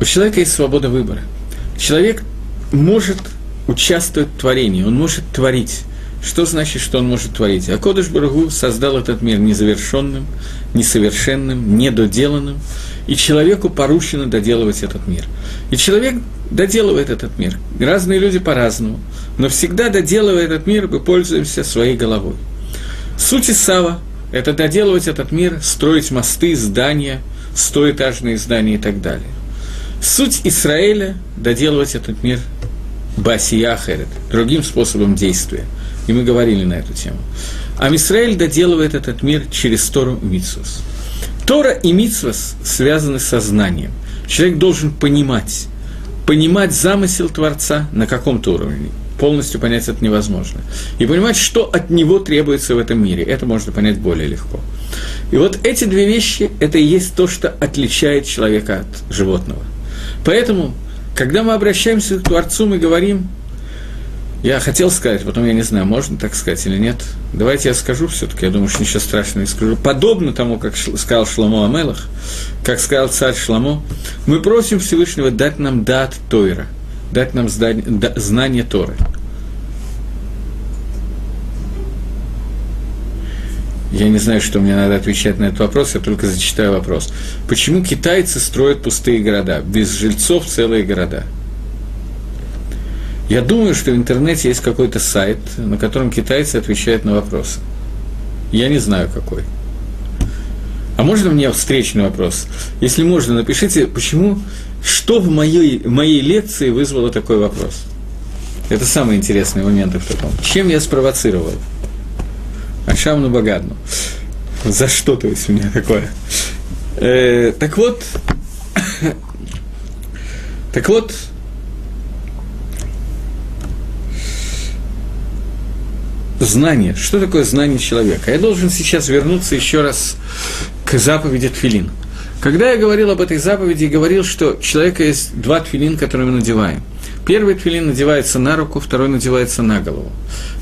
A: у человека есть свобода выбора. Человек может участвовать в творении, он может творить. Что значит, что он может творить? А Кодыш Барагу создал этот мир незавершенным, несовершенным, недоделанным, и человеку поручено доделывать этот мир. И человек доделывает этот мир. Разные люди по-разному, но всегда доделывая этот мир, мы пользуемся своей головой. Суть Исава – это доделывать этот мир, строить мосты, здания, стоэтажные здания и так далее. Суть Израиля – доделывать этот мир басияхерет, другим способом действия. И мы говорили на эту тему. А Израиль доделывает этот мир через Тору и Митсвас. Тора и Митсвас связаны со знанием. Человек должен понимать, понимать замысел Творца на каком-то уровне. Полностью понять это невозможно. И понимать, что от него требуется в этом мире. Это можно понять более легко. И вот эти две вещи – это и есть то, что отличает человека от животного – Поэтому, когда мы обращаемся к Творцу, мы говорим, я хотел сказать, потом я не знаю, можно так сказать или нет. Давайте я скажу все-таки, я думаю, что ничего страшного не скажу. Подобно тому, как сказал Шламо Амелах, как сказал царь Шламо, мы просим Всевышнего дать нам дат Тойра, дать нам знание Торы. Я не знаю, что мне надо отвечать на этот вопрос, я только зачитаю вопрос. Почему китайцы строят пустые города, без жильцов целые города? Я думаю, что в интернете есть какой-то сайт, на котором китайцы отвечают на вопросы. Я не знаю, какой. А можно мне встречный вопрос? Если можно, напишите, почему, что в моей, моей лекции вызвало такой вопрос. Это самые интересные моменты в таком. Чем я спровоцировал? Ашамну Багадну. За что, то есть, у меня такое? Э, так вот, так вот, знание. Что такое знание человека? Я должен сейчас вернуться еще раз к заповеди Тфилин. Когда я говорил об этой заповеди, говорил, что у человека есть два тфилин, которые мы надеваем. Первый тфилин надевается на руку, второй надевается на голову.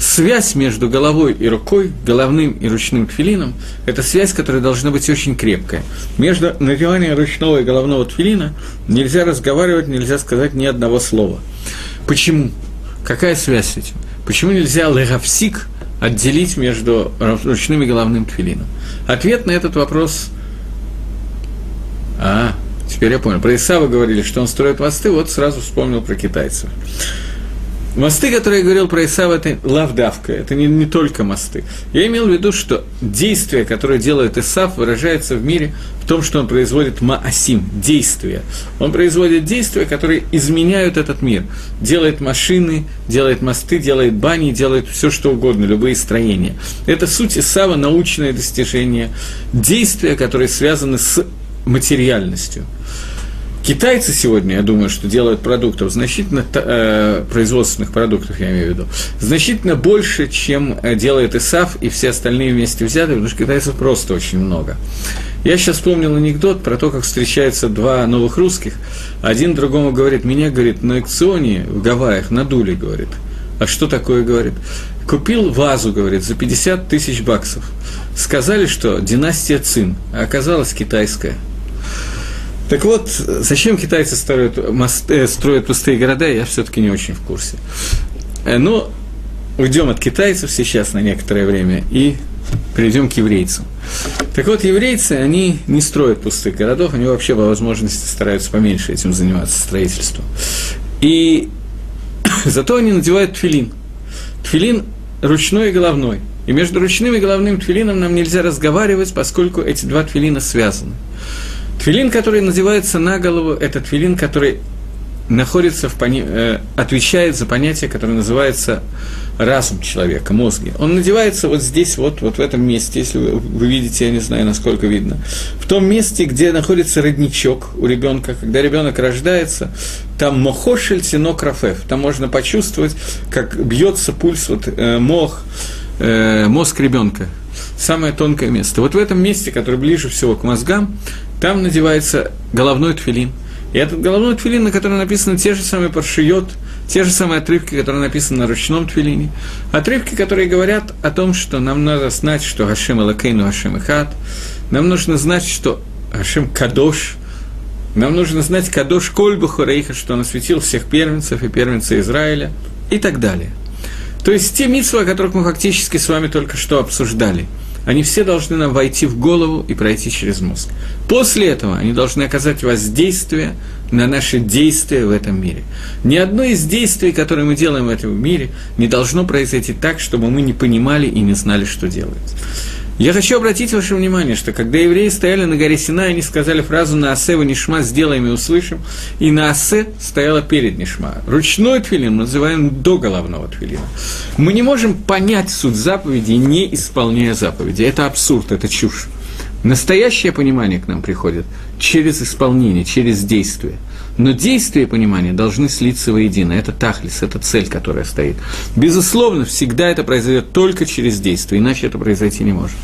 A: Связь между головой и рукой, головным и ручным тфилином – это связь, которая должна быть очень крепкая. Между надеванием ручного и головного тфилина нельзя разговаривать, нельзя сказать ни одного слова. Почему? Какая связь с этим? Почему нельзя леговсик отделить между ручным и головным тфилином? Ответ на этот вопрос – а, Теперь я понял. Про Исава говорили, что он строит мосты, вот сразу вспомнил про китайцев. Мосты, которые я говорил про Исава, это лавдавка, это не, не только мосты. Я имел в виду, что действие, которое делает Исав, выражается в мире в том, что он производит маасим, действия. Он производит действия, которые изменяют этот мир. Делает машины, делает мосты, делает бани, делает все, что угодно, любые строения. Это суть Исава, научное достижение, действия, которые связаны с материальностью – Китайцы сегодня, я думаю, что делают продуктов значительно, э, производственных продуктов, я имею в виду, значительно больше, чем э, делает ИСАФ и все остальные вместе взятые, потому что китайцев просто очень много. Я сейчас вспомнил анекдот про то, как встречаются два новых русских. Один другому говорит, меня, говорит, на экционе в Гавайях надули, говорит. А что такое, говорит? Купил вазу, говорит, за 50 тысяч баксов. Сказали, что династия Цин, а оказалась китайская – так вот, зачем китайцы строят, мост, э, строят пустые города, я все-таки не очень в курсе. Э, но уйдем от китайцев сейчас на некоторое время и перейдем к еврейцам. Так вот, еврейцы, они не строят пустых городов, они вообще по возможности стараются поменьше этим заниматься, строительством. И зато они надевают тфилин. Тфилин ручной и головной. И между ручным и головным тфилином нам нельзя разговаривать, поскольку эти два тфилина связаны. Твилин, который надевается на голову, это твилин, который находится в пони... э, отвечает за понятие, которое называется разум человека, мозги. Он надевается вот здесь, вот, вот в этом месте, если вы, вы видите, я не знаю, насколько видно, в том месте, где находится родничок у ребенка, когда ребенок рождается, там мохошель тинок рафеф, там можно почувствовать, как бьется пульс, вот, э, мох, э, мозг ребенка, самое тонкое место. Вот в этом месте, которое ближе всего к мозгам, там надевается головной тфилин. И этот головной тфилин, на котором написаны те же самые паршиот, те же самые отрывки, которые написаны на ручном тфилине. Отрывки, которые говорят о том, что нам надо знать, что Хашем Элакейну Хашем Ихат, нам нужно знать, что Хашем Кадош, нам нужно знать Кадош Кольбу Хораиха, что он осветил всех первенцев и первенца Израиля и так далее. То есть те митсвы, о которых мы фактически с вами только что обсуждали – они все должны нам войти в голову и пройти через мозг. После этого они должны оказать воздействие на наши действия в этом мире. Ни одно из действий, которые мы делаем в этом мире, не должно произойти так, чтобы мы не понимали и не знали, что делать. Я хочу обратить ваше внимание, что когда евреи стояли на горе Синай, они сказали фразу «На асе нишма сделаем и услышим», и на асе стояла перед нишма. Ручной твилин называем до головного твилина. Мы не можем понять суть заповеди, не исполняя заповеди. Это абсурд, это чушь. Настоящее понимание к нам приходит через исполнение, через действие – но действия и понимание должны слиться воедино. Это тахлис, это цель, которая стоит. Безусловно, всегда это произойдет только через действие, иначе это произойти не может.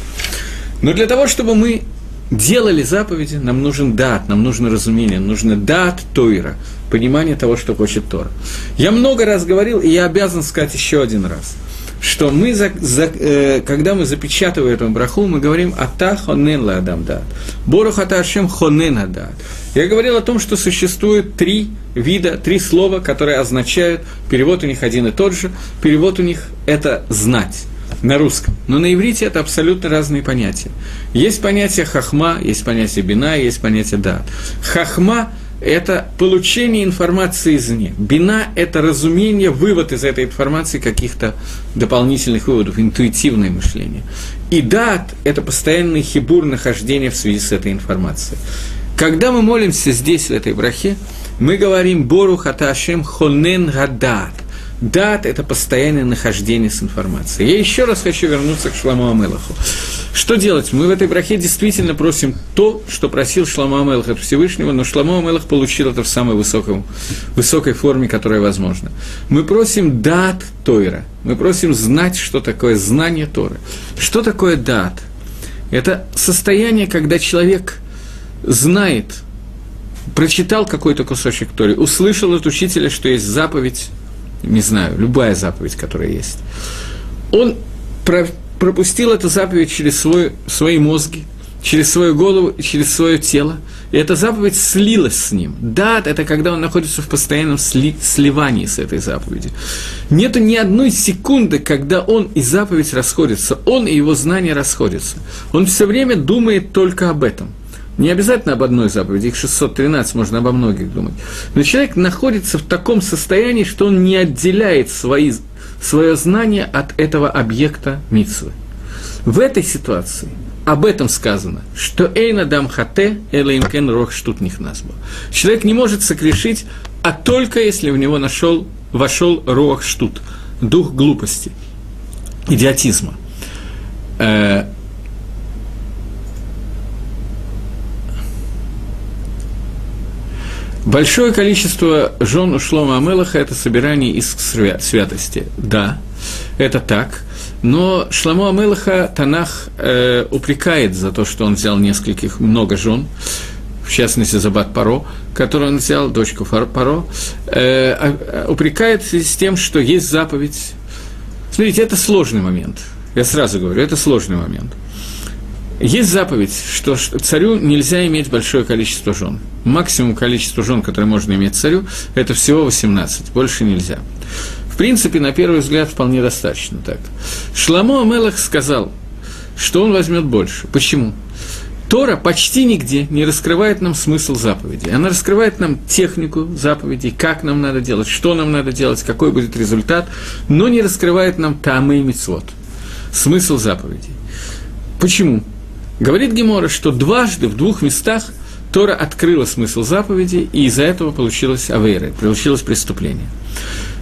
A: Но для того, чтобы мы делали заповеди, нам нужен дат, нам нужно разумение, нужно дат Тойра, понимание того, что хочет Тора. Я много раз говорил, и я обязан сказать еще один раз, что мы, за, за, э, когда мы запечатываем эту браху, мы говорим «Ата хонен адам дат». Борух ата ашем хонен адат. Я говорил о том, что существует три вида, три слова, которые означают, перевод у них один и тот же, перевод у них – это «знать» на русском. Но на иврите это абсолютно разные понятия. Есть понятие хахма, есть понятие бина, есть понятие дат. Хахма – это получение информации извне. Бина – это разумение, вывод из этой информации каких-то дополнительных выводов, интуитивное мышление. И дат – это постоянный хибур нахождения в связи с этой информацией. Когда мы молимся здесь, в этой брахе, мы говорим «Бору хаташем хонен гадат». Дат – это постоянное нахождение с информацией. Я еще раз хочу вернуться к Шламу Амелаху. Что делать? Мы в этой брахе действительно просим то, что просил Шламу Амелах от Всевышнего, но Шламу Амелах получил это в самой высоком, высокой форме, которая возможна. Мы просим дат Тойра. Мы просим знать, что такое знание Торы. Что такое дат? Это состояние, когда человек – знает, прочитал какой-то кусочек Тори, услышал от учителя, что есть заповедь, не знаю, любая заповедь, которая есть, он про, пропустил эту заповедь через свой, свои мозги, через свою голову и через свое тело, и эта заповедь слилась с ним. Да, это когда он находится в постоянном сли, сливании с этой заповедью. Нету ни одной секунды, когда он и заповедь расходятся, он и его знания расходятся. Он все время думает только об этом – Не обязательно об одной заповеди, их 613, можно обо многих думать. Но человек находится в таком состоянии, что он не отделяет свои, свое знание от этого объекта митсвы. В этой ситуации об этом сказано, что «Эйна дам хате, элэймкен рох штут них назбо». Человек не может согрешить, а только если в него нашел, вошел рох штут, дух глупости, идиотизма. Большое количество жен у Шлома Амелаха – это собирание из святости. Да, это так. Но Шламу Амелаха Танах э, упрекает за то, что он взял нескольких, много жен, в частности, Забат Паро, которую он взял, дочку Паро, э, а, упрекает в связи с тем, что есть заповедь. Смотрите, это сложный момент. Я сразу говорю, это сложный момент. Есть заповедь, что царю нельзя иметь большое количество жен. Максимум количества жен, которое можно иметь царю, это всего 18, больше нельзя. В принципе, на первый взгляд, вполне достаточно так. Шламо Амелах сказал, что он возьмет больше. Почему? Тора почти нигде не раскрывает нам смысл заповеди. Она раскрывает нам технику заповедей, как нам надо делать, что нам надо делать, какой будет результат, но не раскрывает нам тамы и мицвод, смысл заповедей. Почему? Говорит Гемора, что дважды в двух местах Тора открыла смысл заповеди, и из-за этого получилось авейра, получилось преступление.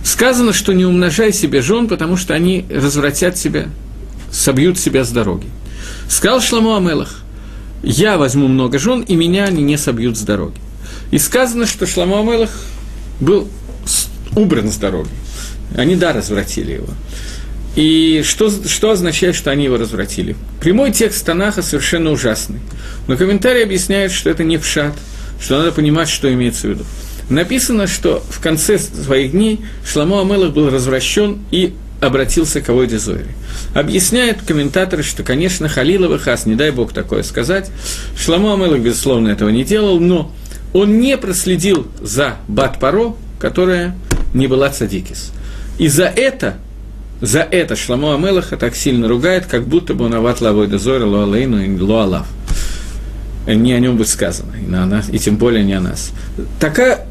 A: Сказано, что не умножай себе жен, потому что они развратят себя, собьют себя с дороги. Сказал Шламу Амелах, я возьму много жен, и меня они не собьют с дороги. И сказано, что Шламу Амелах был убран с дороги. Они, да, развратили его. И что, что означает, что они его развратили? Прямой текст Танаха совершенно ужасный. Но комментарий объясняет, что это не пшат, что надо понимать, что имеется в виду. Написано, что в конце своих дней Шламо Амелах был развращен и обратился к Авойде Зойре. Объясняют комментаторы, что, конечно, Халилова Хас, не дай бог такое сказать, Шламо Амелах, безусловно, этого не делал, но он не проследил за Бат Паро, которая не была цадикис. И за это за это Шламо Амелаха так сильно ругает, как будто бы он ават лавой дозора луалейну и луалав. Не о нем будет сказано, и, на нас, и тем более не о нас. Такая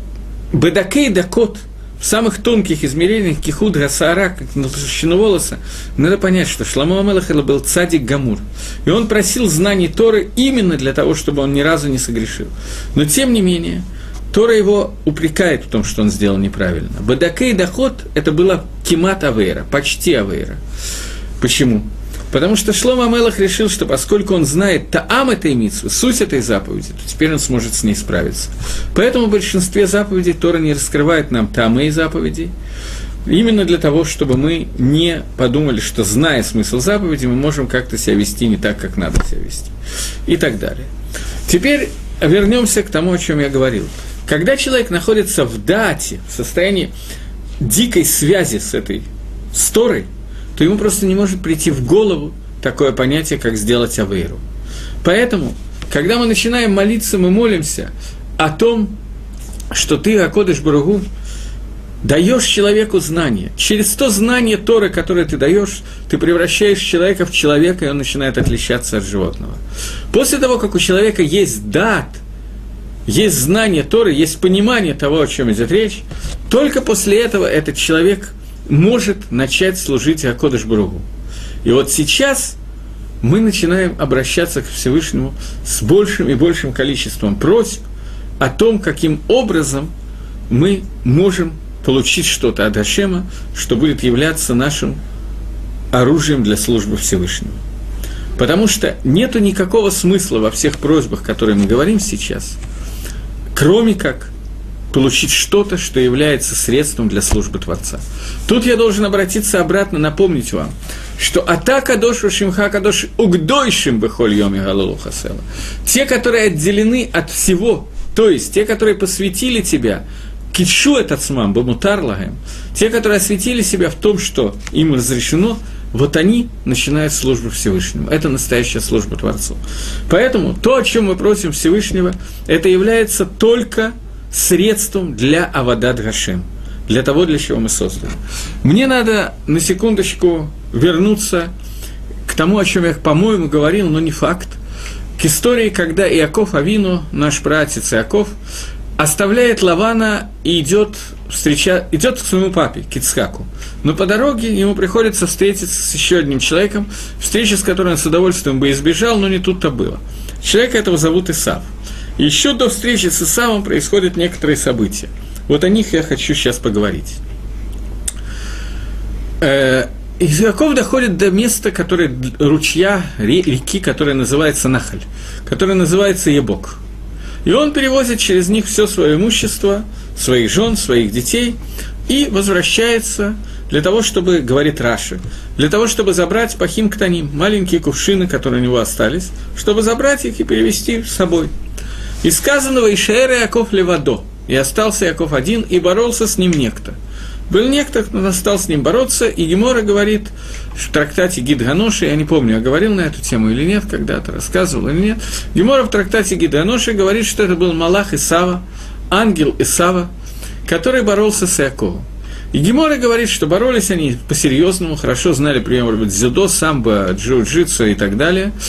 A: бедакей дакот в самых тонких измерениях кихуд гасара, как на волоса, надо понять, что Шламо Амелах был цадик Гамур. И он просил знаний Торы именно для того, чтобы он ни разу не согрешил. Но тем не менее, Тора его упрекает в том, что он сделал неправильно. Бадакей доход – это была кимат авейра, почти авейра. Почему? Потому что Шлома Амелах решил, что поскольку он знает таам этой митсвы, суть этой заповеди, то теперь он сможет с ней справиться. Поэтому в большинстве заповедей Тора не раскрывает нам таамы заповедей, именно для того, чтобы мы не подумали, что зная смысл заповеди, мы можем как-то себя вести не так, как надо себя вести. И так далее. Теперь вернемся к тому, о чем я говорил. Когда человек находится в дате, в состоянии дикой связи с этой сторой, то ему просто не может прийти в голову такое понятие, как сделать авейру. Поэтому, когда мы начинаем молиться, мы молимся о том, что ты, Акодыш Баругу, даешь человеку знание. Через то знание Торы, которое ты даешь, ты превращаешь человека в человека, и он начинает отличаться от животного. После того, как у человека есть дат – есть знание Торы, есть понимание того, о чем идет речь, только после этого этот человек может начать служить Акодыш Бругу. И вот сейчас мы начинаем обращаться к Всевышнему с большим и большим количеством просьб о том, каким образом мы можем получить что-то от Ашема, что будет являться нашим оружием для службы Всевышнего. Потому что нету никакого смысла во всех просьбах, которые мы говорим сейчас – кроме как получить что-то, что является средством для службы Творца. Тут я должен обратиться обратно, напомнить вам, что атака дошу шимха кадош угдойшим бехоль йоми галулу хасела. Те, которые отделены от всего, то есть те, которые посвятили тебя, китшу этот смам, бамутар лагем, те, которые осветили себя в том, что им разрешено, вот они начинают службу Всевышнему. Это настоящая служба Творцу. Поэтому то, о чем мы просим Всевышнего, это является только средством для Авадат Гашем, для того, для чего мы созданы. Мне надо на секундочку вернуться к тому, о чем я, по-моему, говорил, но не факт, к истории, когда Иаков Авину, наш братец Иаков, оставляет Лавана и идет, встреча... идет к своему папе, к. Но по дороге ему приходится встретиться с еще одним человеком, встреча с которой он с удовольствием бы избежал, но не тут-то было. Человека этого зовут Исав. Еще до встречи с Исавом происходят некоторые события. Вот о них я хочу сейчас поговорить. Э, Яков доходит до места, которое, ручья, реки, которая называется Нахаль, которая называется Ебок. И он перевозит через них все свое имущество, своих жен, своих детей, и возвращается для того, чтобы, говорит Раши, для того, чтобы забрать пахим ктаним, маленькие кувшины, которые у него остались, чтобы забрать их и перевести с собой. И сказанного Ишаэра Яков Левадо, и остался Яков один, и боролся с ним некто – был некто, кто стал с ним бороться, и Гемора говорит в трактате Гидганоши, я не помню, я говорил на эту тему или нет, когда-то рассказывал или нет, Гемора в трактате Гидганоши говорит, что это был Малах Исава, ангел Исава, который боролся с Иаковом. И Гемора говорит, что боролись они по-серьезному, хорошо знали прием дзюдо, самбо, джиу-джитсу и так далее –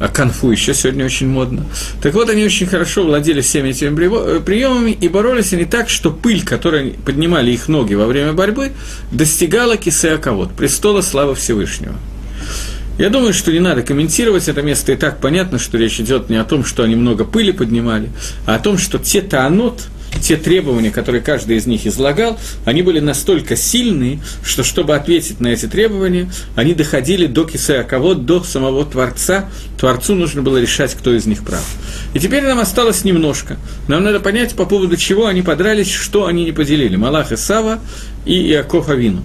A: а канфу еще сегодня очень модно. Так вот, они очень хорошо владели всеми этими э, приемами, и боролись они так, что пыль, которую поднимали их ноги во время борьбы, достигала кисеаковод, престола славы Всевышнего. Я думаю, что не надо комментировать это место, и так понятно, что речь идет не о том, что они много пыли поднимали, а о том, что те таанот – те требования, которые каждый из них излагал, они были настолько сильные, что чтобы ответить на эти требования, они доходили до кого, до самого Творца. Творцу нужно было решать, кто из них прав. И теперь нам осталось немножко. Нам надо понять, по поводу чего они подрались, что они не поделили. Малах и Сава и Иаков Авину.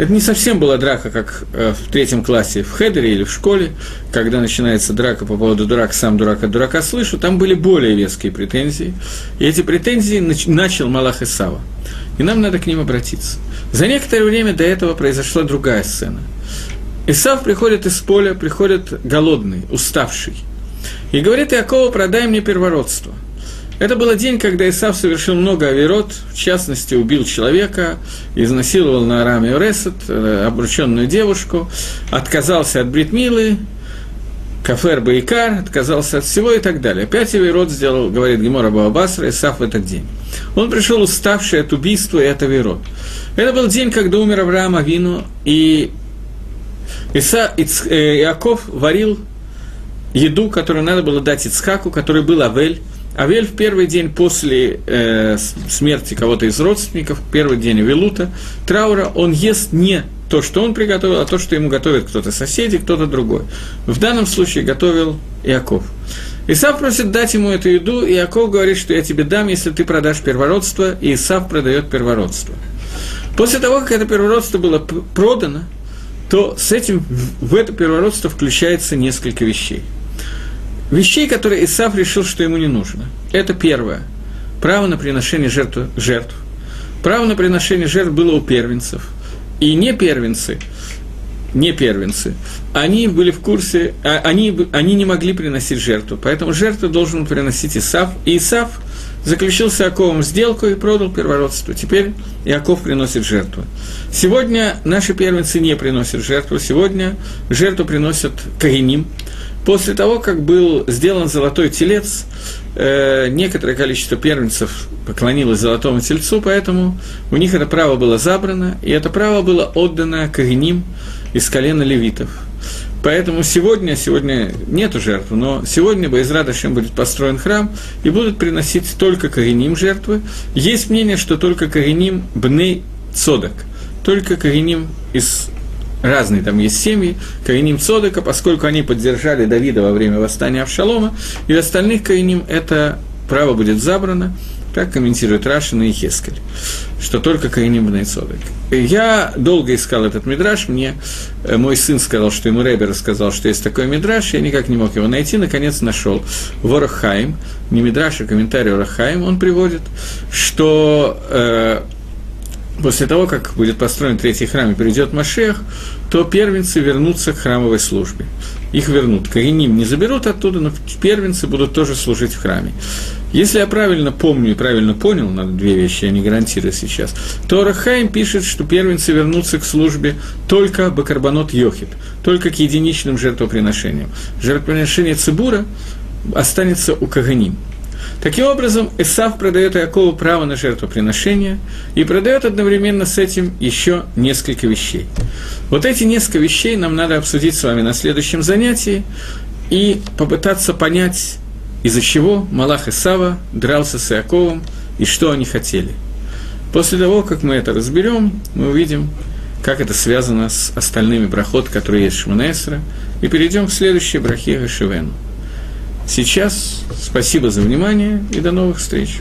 A: Это не совсем была драка, как э, в третьем классе в Хедере или в школе, когда начинается драка по поводу дурак, сам дурак от дурака слышу, там были более веские претензии. И эти претензии нач- начал Малах Исава. И нам надо к ним обратиться. За некоторое время до этого произошла другая сцена. Исав приходит из поля, приходит голодный, уставший. И говорит Иакова, продай мне первородство – это был день, когда Исав совершил много авирот, в частности, убил человека, изнасиловал на Араме Ресет, э, обрученную девушку, отказался от Бритмилы, Кафер Баикар, отказался от всего и так далее. Опять Авирот сделал, говорит Гемора Баабасра, Исав в этот день. Он пришел уставший от убийства и от Авирот. Это был день, когда умер Авраам Авину, и Иса, Иц, э, Иаков варил еду, которую надо было дать Ицхаку, который был Авель, Авель в первый день после э, смерти кого-то из родственников, первый день Авелута, траура, он ест не то, что он приготовил, а то, что ему готовит кто-то соседи, кто-то другой. В данном случае готовил Иаков. Исав просит дать ему эту еду, и Иаков говорит, что я тебе дам, если ты продашь первородство, и Исав продает первородство. После того, как это первородство было продано, то с этим в это первородство включается несколько вещей – Вещей, которые Исав решил, что ему не нужно. Это первое. Право на приношение жертв. жертв. Право на приношение жертв было у первенцев. И не первенцы, не первенцы, они были в курсе, а, они, они не могли приносить жертву, поэтому жертву должен приносить Исав. И Исав заключил с Иаковом сделку и продал первородство. Теперь Иаков приносит жертву. Сегодня наши первенцы не приносят жертву, сегодня жертву приносят Каиним – После того, как был сделан золотой телец, э, некоторое количество первенцев поклонилось золотому тельцу, поэтому у них это право было забрано, и это право было отдано Кагиним из колена левитов. Поэтому сегодня, сегодня нету жертв, но сегодня Байзрат Ашем будет построен храм, и будут приносить только Кагиним жертвы. Есть мнение, что только Кагиним Бней Цодок, только Кагиним из разные там есть семьи, Каиним Цодека, поскольку они поддержали Давида во время восстания Авшалома, и остальных Каиним это право будет забрано, как комментирует Рашин и Хескель, что только Каиним Бней Цодек. Я долго искал этот мидраж, мне э, мой сын сказал, что ему Ребер рассказал, что есть такой мидраж, я никак не мог его найти, наконец нашел. Ворохайм, не мидраж, а комментарий Ворохайм, он приводит, что э, после того, как будет построен третий храм и придет Машех, то первенцы вернутся к храмовой службе. Их вернут. Кореним не заберут оттуда, но первенцы будут тоже служить в храме. Если я правильно помню и правильно понял, надо две вещи, я не гарантирую сейчас, то Рахаим пишет, что первенцы вернутся к службе только Бакарбанот Йохид, только к единичным жертвоприношениям. Жертвоприношение Цибура останется у Каганим. Таким образом, Исав продает Иакову право на жертвоприношение и продает одновременно с этим еще несколько вещей. Вот эти несколько вещей нам надо обсудить с вами на следующем занятии и попытаться понять, из-за чего Малах Исава дрался с Иаковом и что они хотели. После того, как мы это разберем, мы увидим, как это связано с остальными брахот, которые есть в Шманесра, и перейдем к следующей брахе Гашевену. Сейчас спасибо за внимание и до новых встреч.